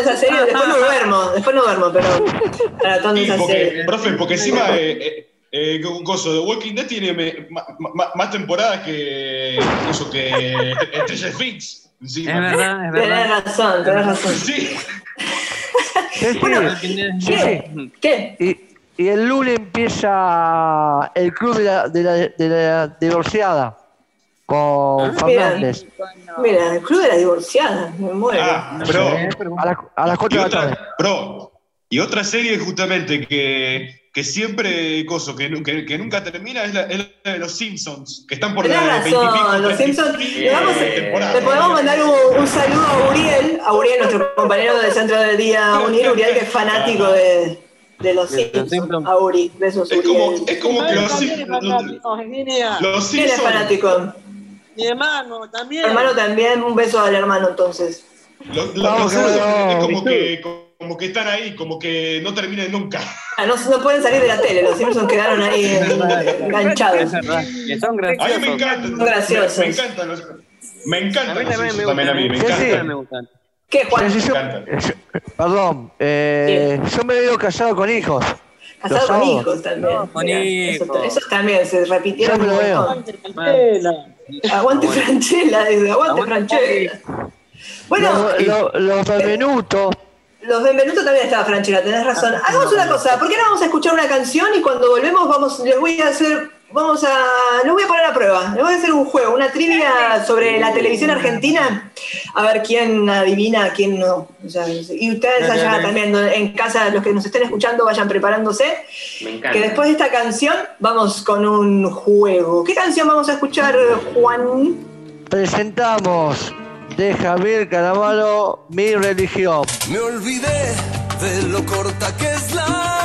esa de serie. Después no duermo, después no duermo, pero maratón de Sí, esa porque, serie. profe, porque encima eh, eh, eh, Gozo, The Walking Dead tiene me- ma- ma- más temporadas que eso que Stranger Things. encima. Es verdad, es Tenés verdad. razón, tenés razón. Sí. Sí, sí. Sí, sí. ¿Qué? Y, el lunes empieza el club de la, de la, de la divorciada con Fernández. Mira, el club de la divorciada, me muero. Ah, pero A, las- a las 4 Y de la tarde. otra, bro, y otra serie justamente que, que siempre, coso, que, nu- que, que nunca termina, es la, es la de los Simpsons, que están por Tenés la razón, 20 y pico, los 30 y Simpsons. vamos le podemos mandar un, un saludo a Uriel, a Uriel, nuestro compañero del centro del día (laughs) Unir, Uriel que es fanático de, de los Simpsons. A Uri, besos Es Uriel. como, es como que los, También es Sim- los, fanático, Virginia. los ¿Quién es Simpsons. fanático? Mi hermano también. Mi hermano también, un beso al hermano entonces. Los, los- Vamos, los Simpsons vamos, es como que, como que están ahí, como que no terminan nunca. Ah, no, no pueden salir de la tele, los Simpsons quedaron ahí (laughs) enganchados. Es verdad. Que son A mí me graciosos. encantan. Son graciosos. Me, me encantan los Me A encantan mí también me Simpsons, también a mí, me gustan. Sí, sí. encantan. Me gustan. ¿Qué, Juan? Sí, sí, yo- Me encantan. yo- perdón, eh, yo me veo casado con hijos. Casado con hijos también. con Mirá, hijos. Eso, esos también se repitieron Yo me lo veo. Aguante Franchella, aguante Aguante Franchella. Bueno, los, los, los Benvenuto. Los Benvenuto también estaba Franchella, tenés razón. Hagamos una cosa, ¿por qué no vamos a escuchar una canción y cuando volvemos vamos, les voy a hacer, vamos a, les voy a poner a prueba, les voy a hacer un juego, una trivia sobre la televisión argentina, a ver quién adivina, quién no. O sea, y ustedes allá también ¿no? en casa, los que nos estén escuchando, vayan preparándose, Me encanta. que después de esta canción vamos con un juego. ¿Qué canción vamos a escuchar, Juan? Presentamos de Javier Calamaro Mi Religión. Me olvidé de lo corta que es la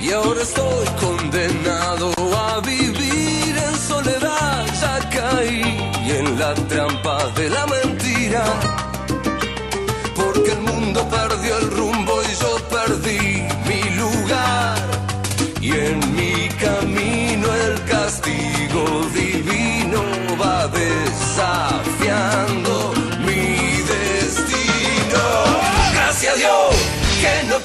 y ahora estoy condenado a vivir en soledad. Ya caí en la trampa de la mentira porque el mundo perdió el rumbo y yo perdí mi lugar y en mi camino el castigo divino va desafiando mi destino. Gracias a Dios que no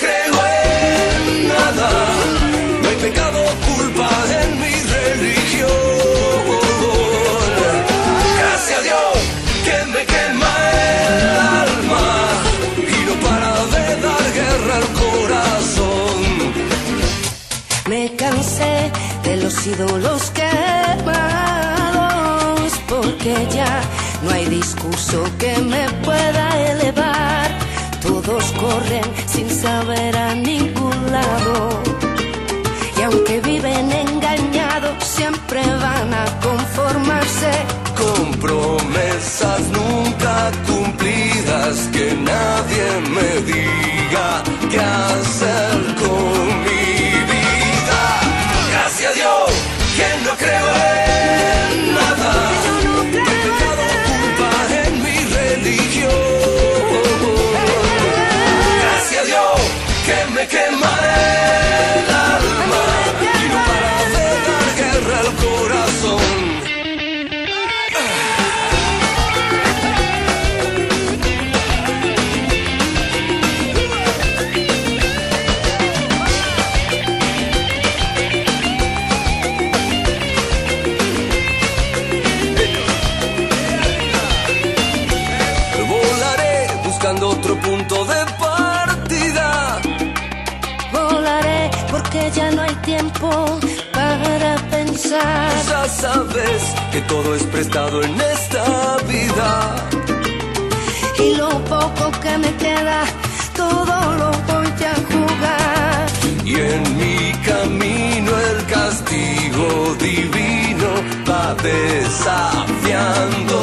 de los quemados porque ya no hay discurso que me pueda elevar. Todos corren sin saber a ningún lado. Y aunque viven engañados, siempre van a conformarse. con promesas nunca cumplidas que nadie me diga qué hacer con que sabes que todo es prestado en esta vida. Y lo poco que me queda, todo lo voy a jugar. Y en mi camino el castigo divino va desafiando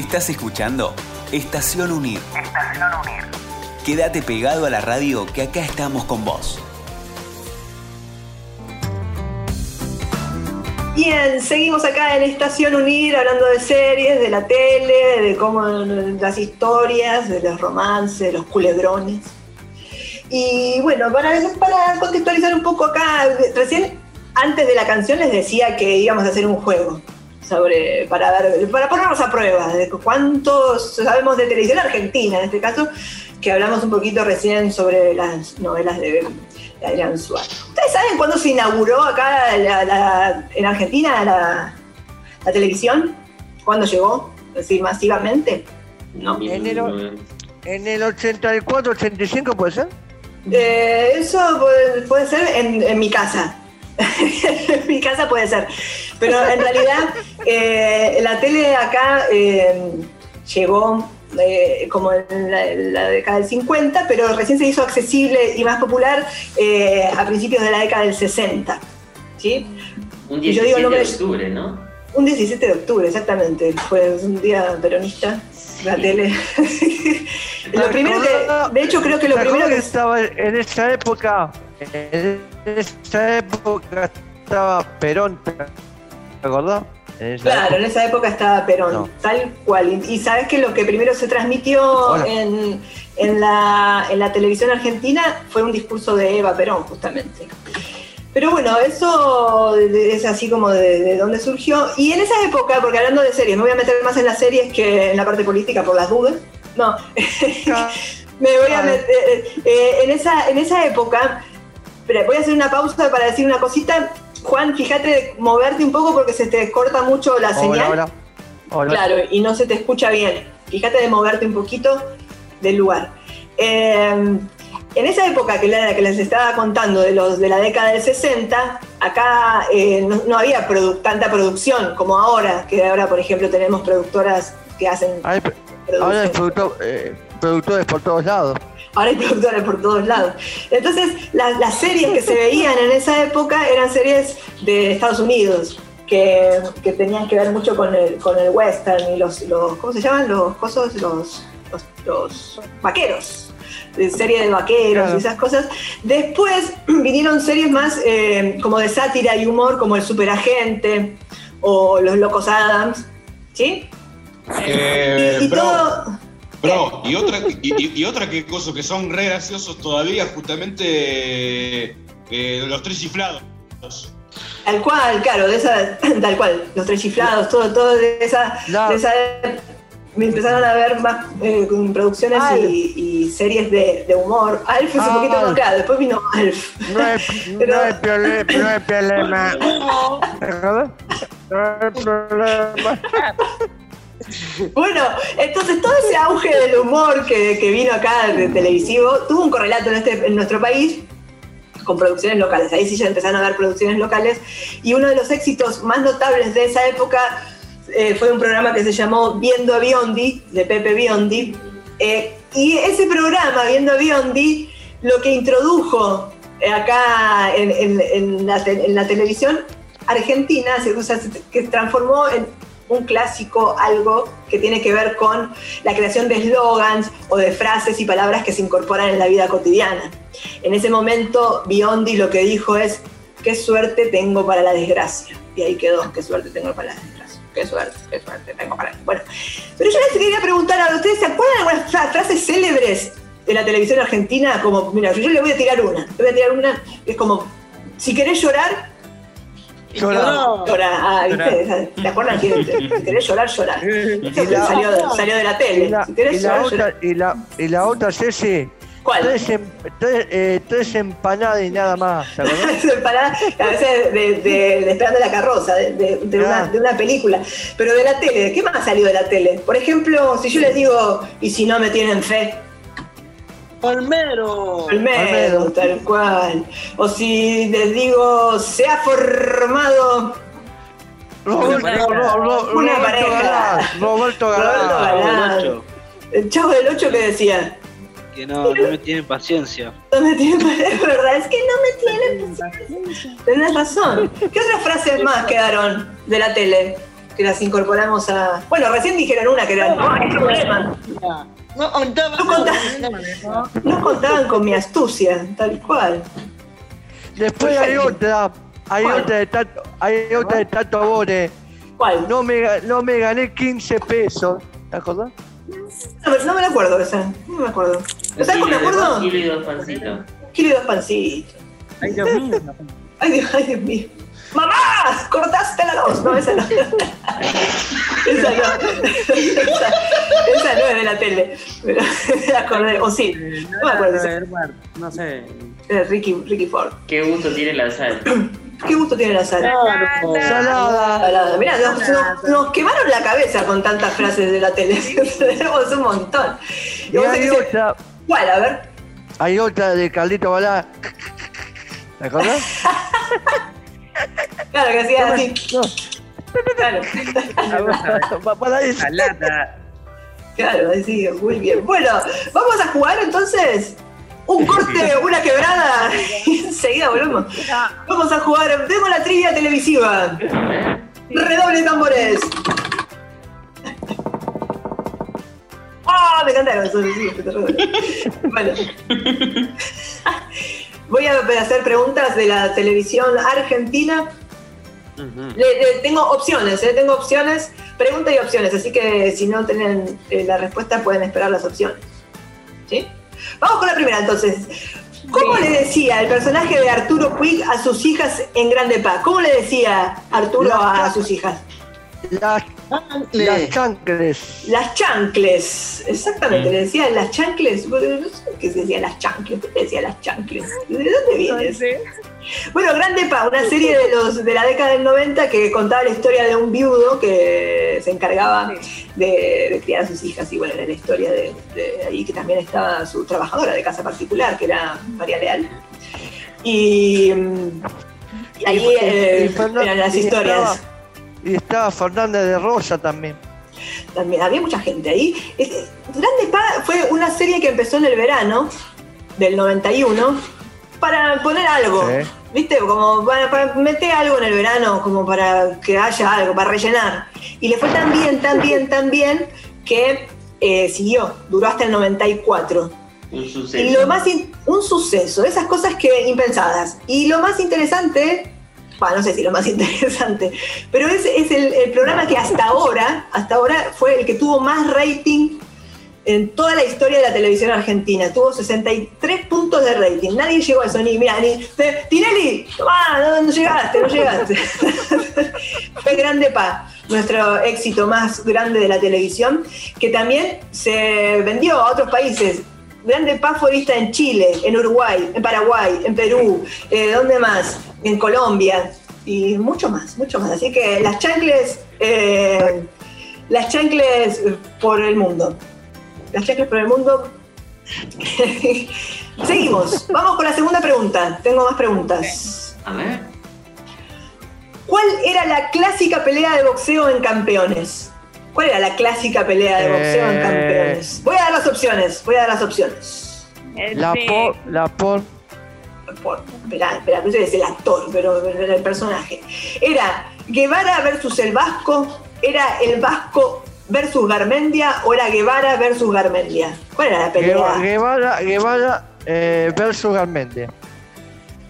Estás escuchando Estación Unir. Estación Unir. Quédate pegado a la radio que acá estamos con vos. Bien, seguimos acá en Estación Unir hablando de series, de la tele, de cómo las historias, de los romances, de los culebrones. Y bueno, para, para contextualizar un poco acá, recién antes de la canción les decía que íbamos a hacer un juego. Sobre, para, ver, para ponernos a prueba de cuántos sabemos de televisión argentina, en este caso, que hablamos un poquito recién sobre las novelas de, de Adrián Suárez. ¿Ustedes saben cuándo se inauguró acá la- la- en Argentina la, la televisión? ¿Cuándo llegó? Es decir, masivamente. No. En el, en el 84, 85 puede ser. Eh, eso puede, puede ser en, en mi casa. En (laughs) mi casa puede ser. Pero en realidad eh, la tele acá eh, llegó eh, como en la, década del 50, pero recién se hizo accesible y más popular eh, a principios de la década del 60. ¿sí? Un Y yo 17 digo el nombre de octubre, ¿no? Un 17 de octubre, exactamente. Fue un día peronista, la tele. (laughs) lo primero que, de hecho, creo que lo ¿Te primero que estaba en esa época, en esa época estaba Perón, ¿te acordás? En Claro, en esa época estaba Perón, No. tal cual. Y y sabes que lo que primero se transmitió en, en la, en la televisión argentina fue un discurso de Eva Perón, justamente. Pero bueno, eso es así como de, de dónde surgió. Y en esa época, porque hablando de series, me voy a meter más en las series que en la parte política por las dudas. No, (laughs) me voy a meter. eh, en, esa, en esa época, espera, voy a hacer una pausa para decir una cosita. Juan, fíjate de moverte un poco porque se te corta mucho la Hola, señal. hola. Hola. Claro, y no se te escucha bien. Fíjate de moverte un poquito del lugar. Eh, en esa época que, la- que les estaba contando de, los, de la década del 60, acá eh, no, no había produ- tanta producción como ahora, que ahora, por ejemplo, tenemos productoras que hacen... Hay- ahora hay producto- eh, productores por todos lados. Ahora hay productores por todos lados. Entonces, las, las series que se veían en esa época eran series de Estados Unidos, que, que tenían que ver mucho con el, con el western y los, los ¿cómo se llaman? Los cosos, los, los, los vaqueros. De serie de vaqueros Claro. y esas cosas. Después (clears throat) vinieron series más eh, como de sátira y humor, como El Superagente o Los Locos Adams. ¿Sí? Eh, y todo. Bro, y otra, y, y- y otra que cosa que son re graciosos todavía, justamente eh, los tres chiflados. Tal cual, claro, de esa, (laughs) tal cual, los tres chiflados, todo, todo de esa, de esa me empezaron a ver más eh, producciones y, y series de, de humor. Alf es un Ah, poquito más después vino Alf. No hay, (laughs) no hay problema. No hay problema. (laughs) ¿Te acordás? No hay problema. (laughs) Bueno, entonces todo ese auge del humor que, que vino acá de televisivo tuvo un correlato en, este, en nuestro país con producciones locales. Ahí sí ya empezaron a ver producciones locales. Y uno de los éxitos más notables de esa época eh, fue un programa que se llamó Viendo a Biondi, de Pepe Biondi. Eh, y ese programa, Viendo a Biondi, lo que introdujo eh, acá en, la, en la televisión argentina, se, transformó en un clásico, algo que tiene que ver con la creación de eslogans o de frases y palabras que se incorporan en la vida cotidiana. En ese momento, Biondi lo que dijo es, qué suerte tengo para la desgracia. Y ahí quedó, qué suerte tengo para la desgracia. Qué suerte, qué suerte tengo para Bueno, pero yo les quería preguntar a ustedes, ¿se acuerdan de algunas fra- frases célebres de la televisión argentina? Como, mira, yo le voy a tirar una. Le voy a tirar una, que es como, si querés llorar, Llorar. Llorar. Ah, ¿viste? ¿Te acuerdan que si (laughs) querés llorar, llorar? Salió, salió de la Y tele. la, Si querés y la llorar, otra, llorar. y la, y la otra, Ceci. ¿Cuál? Tres, em- tres, eh, tres empanadas y nada más. ¿te acordás? (laughs) Para, a veces de, de, de Esperando la carroza, de, una, de una película. Pero de la tele, ¿qué más salió de la tele? Por ejemplo, si yo les digo, y si no me tienen fe, Olmero. Olmedo, tal cual. O si les digo, se ha formado Roberto, Una Roberto pareja. Roberto Roberto Galán. El chavo del 8 que decía, Que no, no me tienen paciencia. no me tienen (laughs) es verdad, es que no me tienen paciencia. Tenés razón. ¿Qué otras frases más quedaron de la tele? Que las incorporamos a. Bueno, recién dijeron una que era. No hay problema. No contaba. No contaban, no contaban con mi astucia, tal cual. Después hay otra, hay ¿Cuál? otra de Tato, hay otra de Tato Bore. ¿Cuál? No me, ga- no me gané 15 pesos. ¿Te acordás? No, me- no me acuerdo esa. No me acuerdo. ¿Sabes cómo me acuerdo? Kilo y dos pancitos. Kilo y dos pancitos. Ay, Dios mío. Ay, Dios, ay, Dios mío. ¡Mamá! ¡Cortaste la luz! No, esa no. esa no. Esa, esa no es de la tele. Pero me acordé. O sí. No me acuerdo. Eh, Edward, no sé. Eh, Ricky, Ricky Ford. Qué gusto tiene la sal. (clears throat) ¿Qué gusto tiene la sal? Salada. Salada. Mirá, nos, nos- nos quemaron la cabeza con tantas frases de la tele. (laughs) Tenemos un montón. Y Y hay otra, ¿Cuál? A ver. hay otra de Carlito Balá. ¿Te acordás? (laughs) Claro, que hacía así. No, Claro. eso. Salada. Claro, sí, muy bien. Bueno, vamos a jugar entonces. Un corte, una quebrada. enseguida volvemos. Vamos a jugar. Tengo la trivia televisiva. Redoble de tambores. ¡Ah! me encantaron esos sí, redoble. Bueno. (laughs) Voy a hacer preguntas de la televisión argentina. Ujú. Le- le- tengo opciones, ¿eh? tengo opciones, pregunta y opciones, así que si no tienen eh, la respuesta pueden esperar las opciones. ¿Sí? Vamos con la primera entonces. ¿Cómo le decía el personaje de Arturo Puig a sus hijas en Grande Paz? ¿Cómo le decía Arturo a, a sus hijas? Las, las chancles. Las chancles, exactamente, le decía las chancles. No sé qué se decía las chancles, ¿qué le decía las chancles? ¿De dónde vienes? Bueno, Grande Pa, una serie de los de la década del 90 que contaba la historia de un viudo que se encargaba de, de criar a sus hijas. Y bueno, era la historia de, de ahí que también estaba su trabajadora de casa particular, que era María Leal. Y, mm, y ahí eh, eran las historias. Y estaba Fernández de Rosa también. También había mucha gente ahí. Grande Pa fue una serie que empezó en el verano del 91 para poner algo. Sí. ¿Viste? Como para, para meter algo en el verano, como para que haya algo, para rellenar. Y le fue tan bien, tan bien, tan bien, que eh, siguió, duró hasta el 94. Un Y suceso. lo más in- un suceso, esas cosas que impensadas. Y lo más interesante, no sé si lo más (laughs) interesante, pero es, es el, programa que hasta ahora, hasta ahora fue el que tuvo más rating en toda la historia de la televisión argentina. Tuvo 63 puntos de rating. Nadie llegó a eso, ni, mira, ni, Tinelli, tomá, no, no llegaste, no llegaste. (laughs) fue Grande Pa, nuestro éxito más grande de la televisión, que también se vendió a otros países. Grande Pa fue vista en Chile, en Uruguay, en Paraguay, en Perú, eh, ¿dónde más? En Colombia y mucho más, mucho más. Así que las chancles, eh, las chancles por el mundo. Las chancles por el mundo. (laughs) Seguimos, vamos con la segunda pregunta. Tengo más preguntas. A ver. ¿Cuál era la clásica pelea de boxeo en campeones? ¿Cuál era la clásica pelea de boxeo en Eh. campeones? Voy a dar las opciones, voy a dar las opciones. La por, la por. Por, espera, espera, pensé que es el actor, pero pero el personaje. Era Guevara versus el Vasco, era el Vasco versus Garmendia o era Guevara versus Garmendia. ¿Cuál era la pelea? Guevara, Guevara, Guevara eh, versus Garmendia.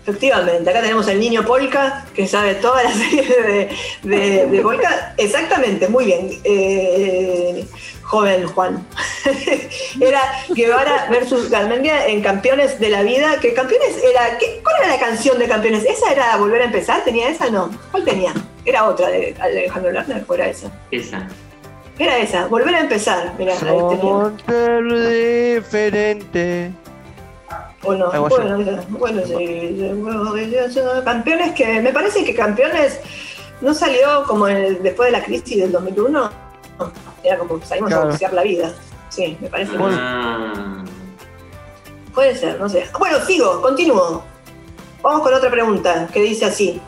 Efectivamente, acá tenemos al niño Polka, que sabe toda la (laughs) serie de, de, de Polka. Exactamente, muy bien. Eh, joven Juan. (laughs) era Guevara versus Garmendia en Campeones de la Vida. Que Campeones era. ¿qué- ¿Cuál era la canción de Campeones? ¿Esa era Volver a empezar? ¿Tenía esa? No. ¿Cuál tenía? Era otra de Alejandro Lerner, o era esa. Esa. Era esa, Volver a empezar. Tenía. Somos diferente. Bueno, Algo así. bueno, bueno, sí, bueno, eh, campeones que me parece que campeones no salió como el- después de la crisis del 2001. Era como salimos a boxear la vida. Sí, me parece. Ah, Puede ser, no sé. Bueno, sigo, continúo. Vamos con otra pregunta que dice así.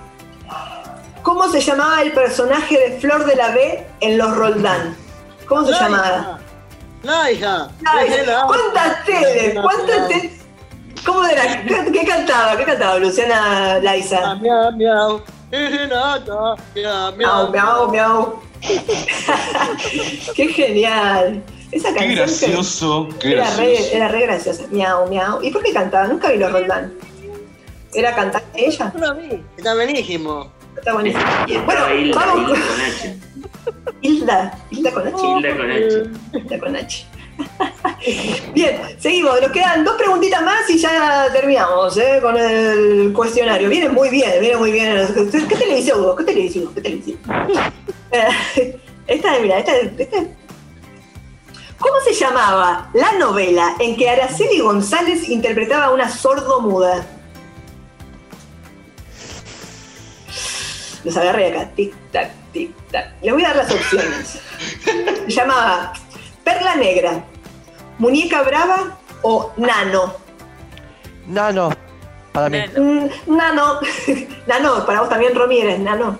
¿Cómo se llamaba el personaje de Flor de la B en Los Roldán? ¿Cómo se llamaba? Laija. Ay, ¿Cuántas tele? ¿Cuántas tele? ¿Cómo era? ¿Qué, qué cantaba? ¿Qué cantaba Luciana Laiza? Miau, miau. Miau, Miau, miau, miau. (laughs) Qué genial. Esa Qué canción que gracioso, qué era, gracioso. re, era re graciosa. Miau, miau. ¿Y por qué cantaba? Nunca vi los Roldán. ¿Era cantante ella? No la vi. Está buenísimo. Está buenísimo. Bueno, Hilda, vamos Hilda con con H. Hilda. Hilda con H. Hilda con H. Hilda con H. (laughs) Bien, seguimos. Nos quedan dos preguntitas más y ya terminamos ¿eh? con el cuestionario. Viene muy bien, viene muy bien. ¿Qué televisión vos? ¿Qué televisión? ¿Qué televisión? (laughs) Esta, mira, esta, esta- ¿Cómo se llamaba la novela en que Araceli González interpretaba a una sordo-muda? Los agarré acá, tic, tac, tic, tac. Le voy a dar las opciones. Se llamaba Perla Negra, Muñeca Brava o Nano. Nano, para mí. Mm, Nano. (laughs) Nano, para vos también, Romy, eres Nano.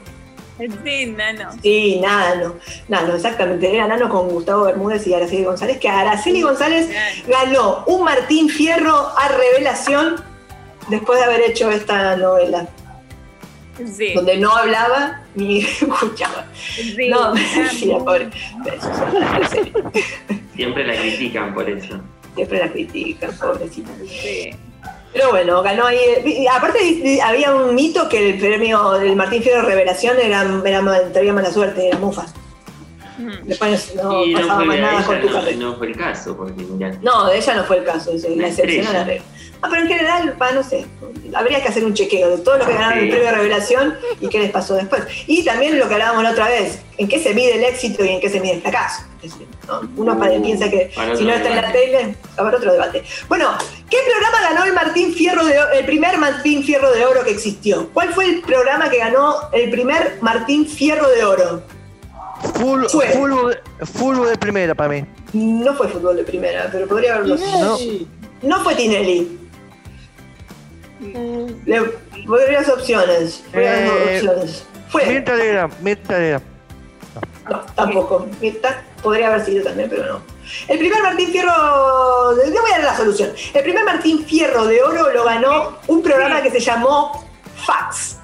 Sí, nano. Sí, Nano. Nano, exactamente. Era Nano con Gustavo Bermúdez y Araceli González, que Araceli González ganó un Martín Fierro a revelación después de haber hecho esta novela. Sí. Donde no hablaba ni (laughs) escuchaba. Sí. No, mentira, (laughs) pobre. Siempre la critican por eso. Siempre la critican, pobrecita. Sí. Pero bueno, ganó ahí. Aparte, había un mito que el premio del Martín Fierro Revelación era, era mal- traía mala suerte, era mufa. Después no pasaba fue, más nada con tu no, no fue el caso, porque. No, de ella no fue el caso, es la Una excepción a la regla. Ah, pero en general, pa, no sé, habría que hacer un chequeo de todo lo que ganaron el Sí. premio de revelación y qué les pasó después. Y también lo que hablábamos la otra vez, en qué se mide el éxito y en qué se mide el fracaso. Es decir, ¿no? Uno pa- piensa que si no está en la tele, habrá otro debate. Bueno, ¿qué programa ganó el Martín Fierro de el primer Martín Fierro de Oro que existió? ¿Cuál fue el programa que ganó el primer Martín Fierro de Oro? Full, Fue. fútbol, fútbol de primera para mí. No fue fútbol de primera, pero podría haberlo sido. No. No fue Tinelli. Le voy a las opciones. Voy a Eh, opciones. Fue. Mirta Legrand, Mirta Legrand. No, tampoco. Mirta podría haber sido también, pero no. El primer Martín Fierro. Le voy a dar la solución. El primer Martín Fierro de Oro lo ganó un programa que se llamó Fax.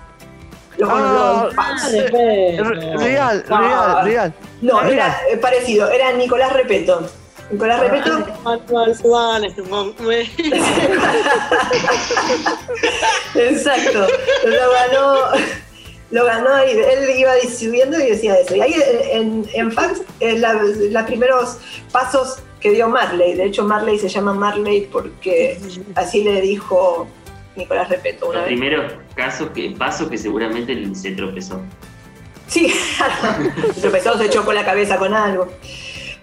Lo Ah, los Fax. Re- Real, No. real, real. No, Real. era eh, parecido. Era Nicolás Repeto. Nicolás Repeto. (laughs) Exacto. Lo ganó. Lo ganó y él iba subiendo y decía eso. Y ahí en, en Fax es la, los primeros pasos que dio Marley. De hecho, Marley se llama Marley porque así le dijo Nicolás Repeto una Los vez. primeros casos que, pasos que seguramente se tropezó. Sí, (laughs) se tropezó, se chocó la cabeza con algo.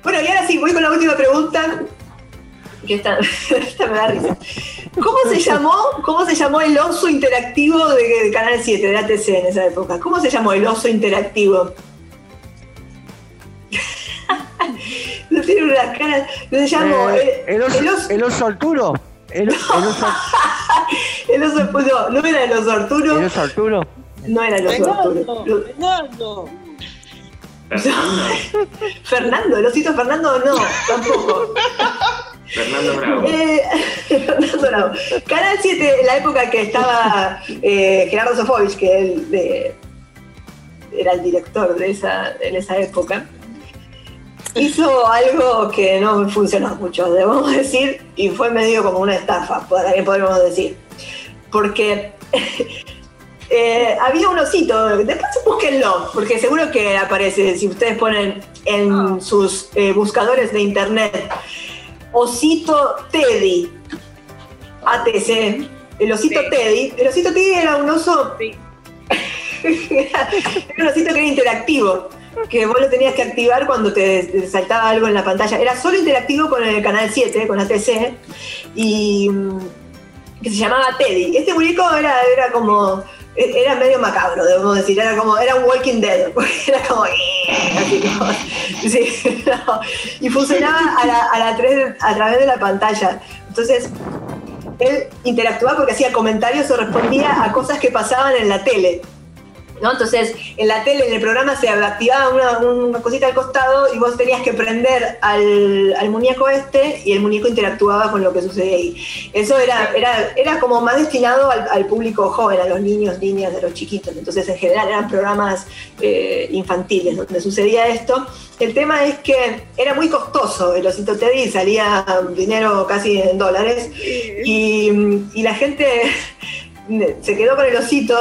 Bueno, y ahora sí, voy con la última pregunta. Que esta, (laughs) esta me da risa. ¿Cómo se llamó, cómo se llamó el oso interactivo de, de Canal 7, de ATC en esa época? ¿Cómo se llamó el oso interactivo? (laughs) No tiene unas caras. Se llamó Eh, el, el, oso, el oso. el oso Arturo. El, el oso, (laughs) el oso- no, no era el oso Arturo. el oso Arturo. No era el oso Arturo. Fernando, (laughs) Fernando. Fernando, el osito Fernando no, tampoco. Fernando Bravo. Eh, (laughs) Fernando Bravo. Canal 7, en la época que estaba eh, Gerardo Sofovich, que él era el director de esa, en esa época, hizo algo que no funcionó mucho, debemos decir, y fue medio como una estafa, también podríamos decir. Porque (laughs) eh, había un osito, después búsquenlo, porque seguro que aparece, si ustedes ponen en sus eh, buscadores de internet, osito Teddy, ATC, el osito Teddy, el osito Teddy era un oso, (laughs) era un osito que era interactivo, que vos lo tenías que activar cuando te, te saltaba algo en la pantalla, era solo interactivo con el canal 7, con ATC, y mm, que se llamaba Teddy. Este muñeco era, era como. Era medio macabro, debemos decir. Era como. Era un Walking Dead. (laughs) Era como. así como- (laughs) sí, (laughs) no. Y funcionaba a, la, a, la tres- a través de la pantalla. Entonces, él interactuaba porque hacía comentarios o respondía a cosas que pasaban en la tele. ¿No? Entonces, en la tele, en el programa, se activaba una, una cosita al costado y vos tenías que prender al, al muñeco este y el muñeco interactuaba con lo que sucedía ahí. Eso era, era, era como más destinado al, al público joven, a los niños, niñas, a los chiquitos. Entonces, en general, eran programas eh, infantiles donde sucedía esto. El tema es que era muy costoso el osito Teddy, salía dinero casi en dólares y, y la gente (laughs) se quedó con el osito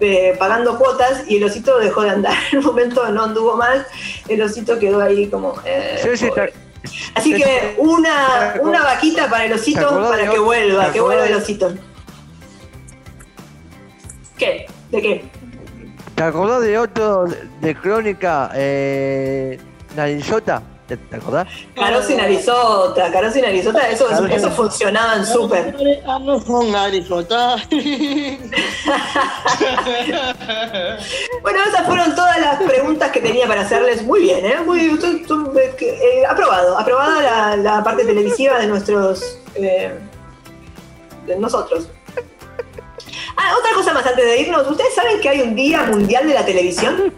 eh, pagando cuotas y el osito dejó de andar. (laughs) En un momento no anduvo más, el osito quedó ahí como... eh, Sí, sí. Así que una, una vaquita para el ¿Te osito para que vuelva, que vuelva el osito. ¿Qué? ¿De qué? ¿Te acordás de otro de, de crónica? Eh, Narizota. ¿Te, te acordás? Carosi y Narizota, Carosi y Narizota, eso, eso funcionaban súper. Ah, no son narizota. Bueno, esas fueron todas las preguntas que tenía para hacerles. Muy bien, ¿eh? Muy, tú- tú- eh, aprobado, aprobada la, la parte televisiva de nuestros. eh, de nosotros. Ah, otra cosa más antes de irnos. ¿Ustedes saben que hay un Día Mundial de la Televisión?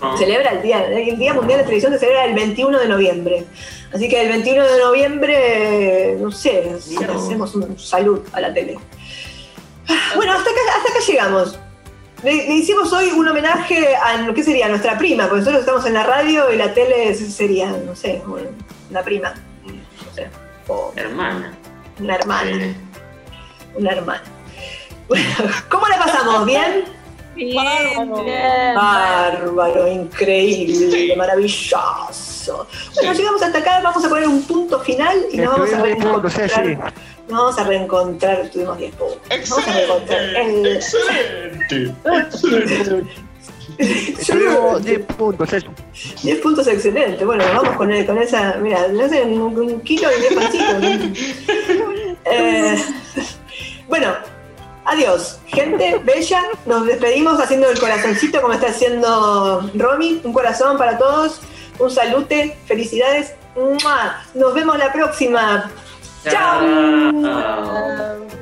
No. Celebra el día, el Día Mundial de Televisión se celebra el 21 de noviembre. Así que el 21 de noviembre, no sé, hacemos un salud a la tele. Ah, Bueno, hasta acá, hasta acá llegamos. Le, le hicimos hoy un homenaje a, ¿qué sería? Nuestra prima, porque nosotros estamos en la radio y la tele sería, no sé, una prima, no sé, o Hermana. una hermana, una hermana. Bueno, (laughs) ¿cómo la pasamos? ¿Bien? Bien, bien. Bárbaro, increíble, maravilloso. Bueno, llegamos hasta acá, vamos a poner un punto final y nos vamos a reencontrar. Nos vamos a reencontrar, tuvimos 10 puntos. Vamos a reencontrar. El- Excelente. Excelente. Estuvimos 10 puntos, eso. 10 puntos excelente. Bueno, vamos con, con esa. Mira, no sé, un, un kilo y 10 pancitos. (laughs) Eh, bueno, adiós, gente bella. Nos despedimos haciendo el corazoncito como está haciendo Romy. Un corazón para todos. Un salute. Felicidades. ¡Mua! Nos vemos la próxima. Chao. Chao.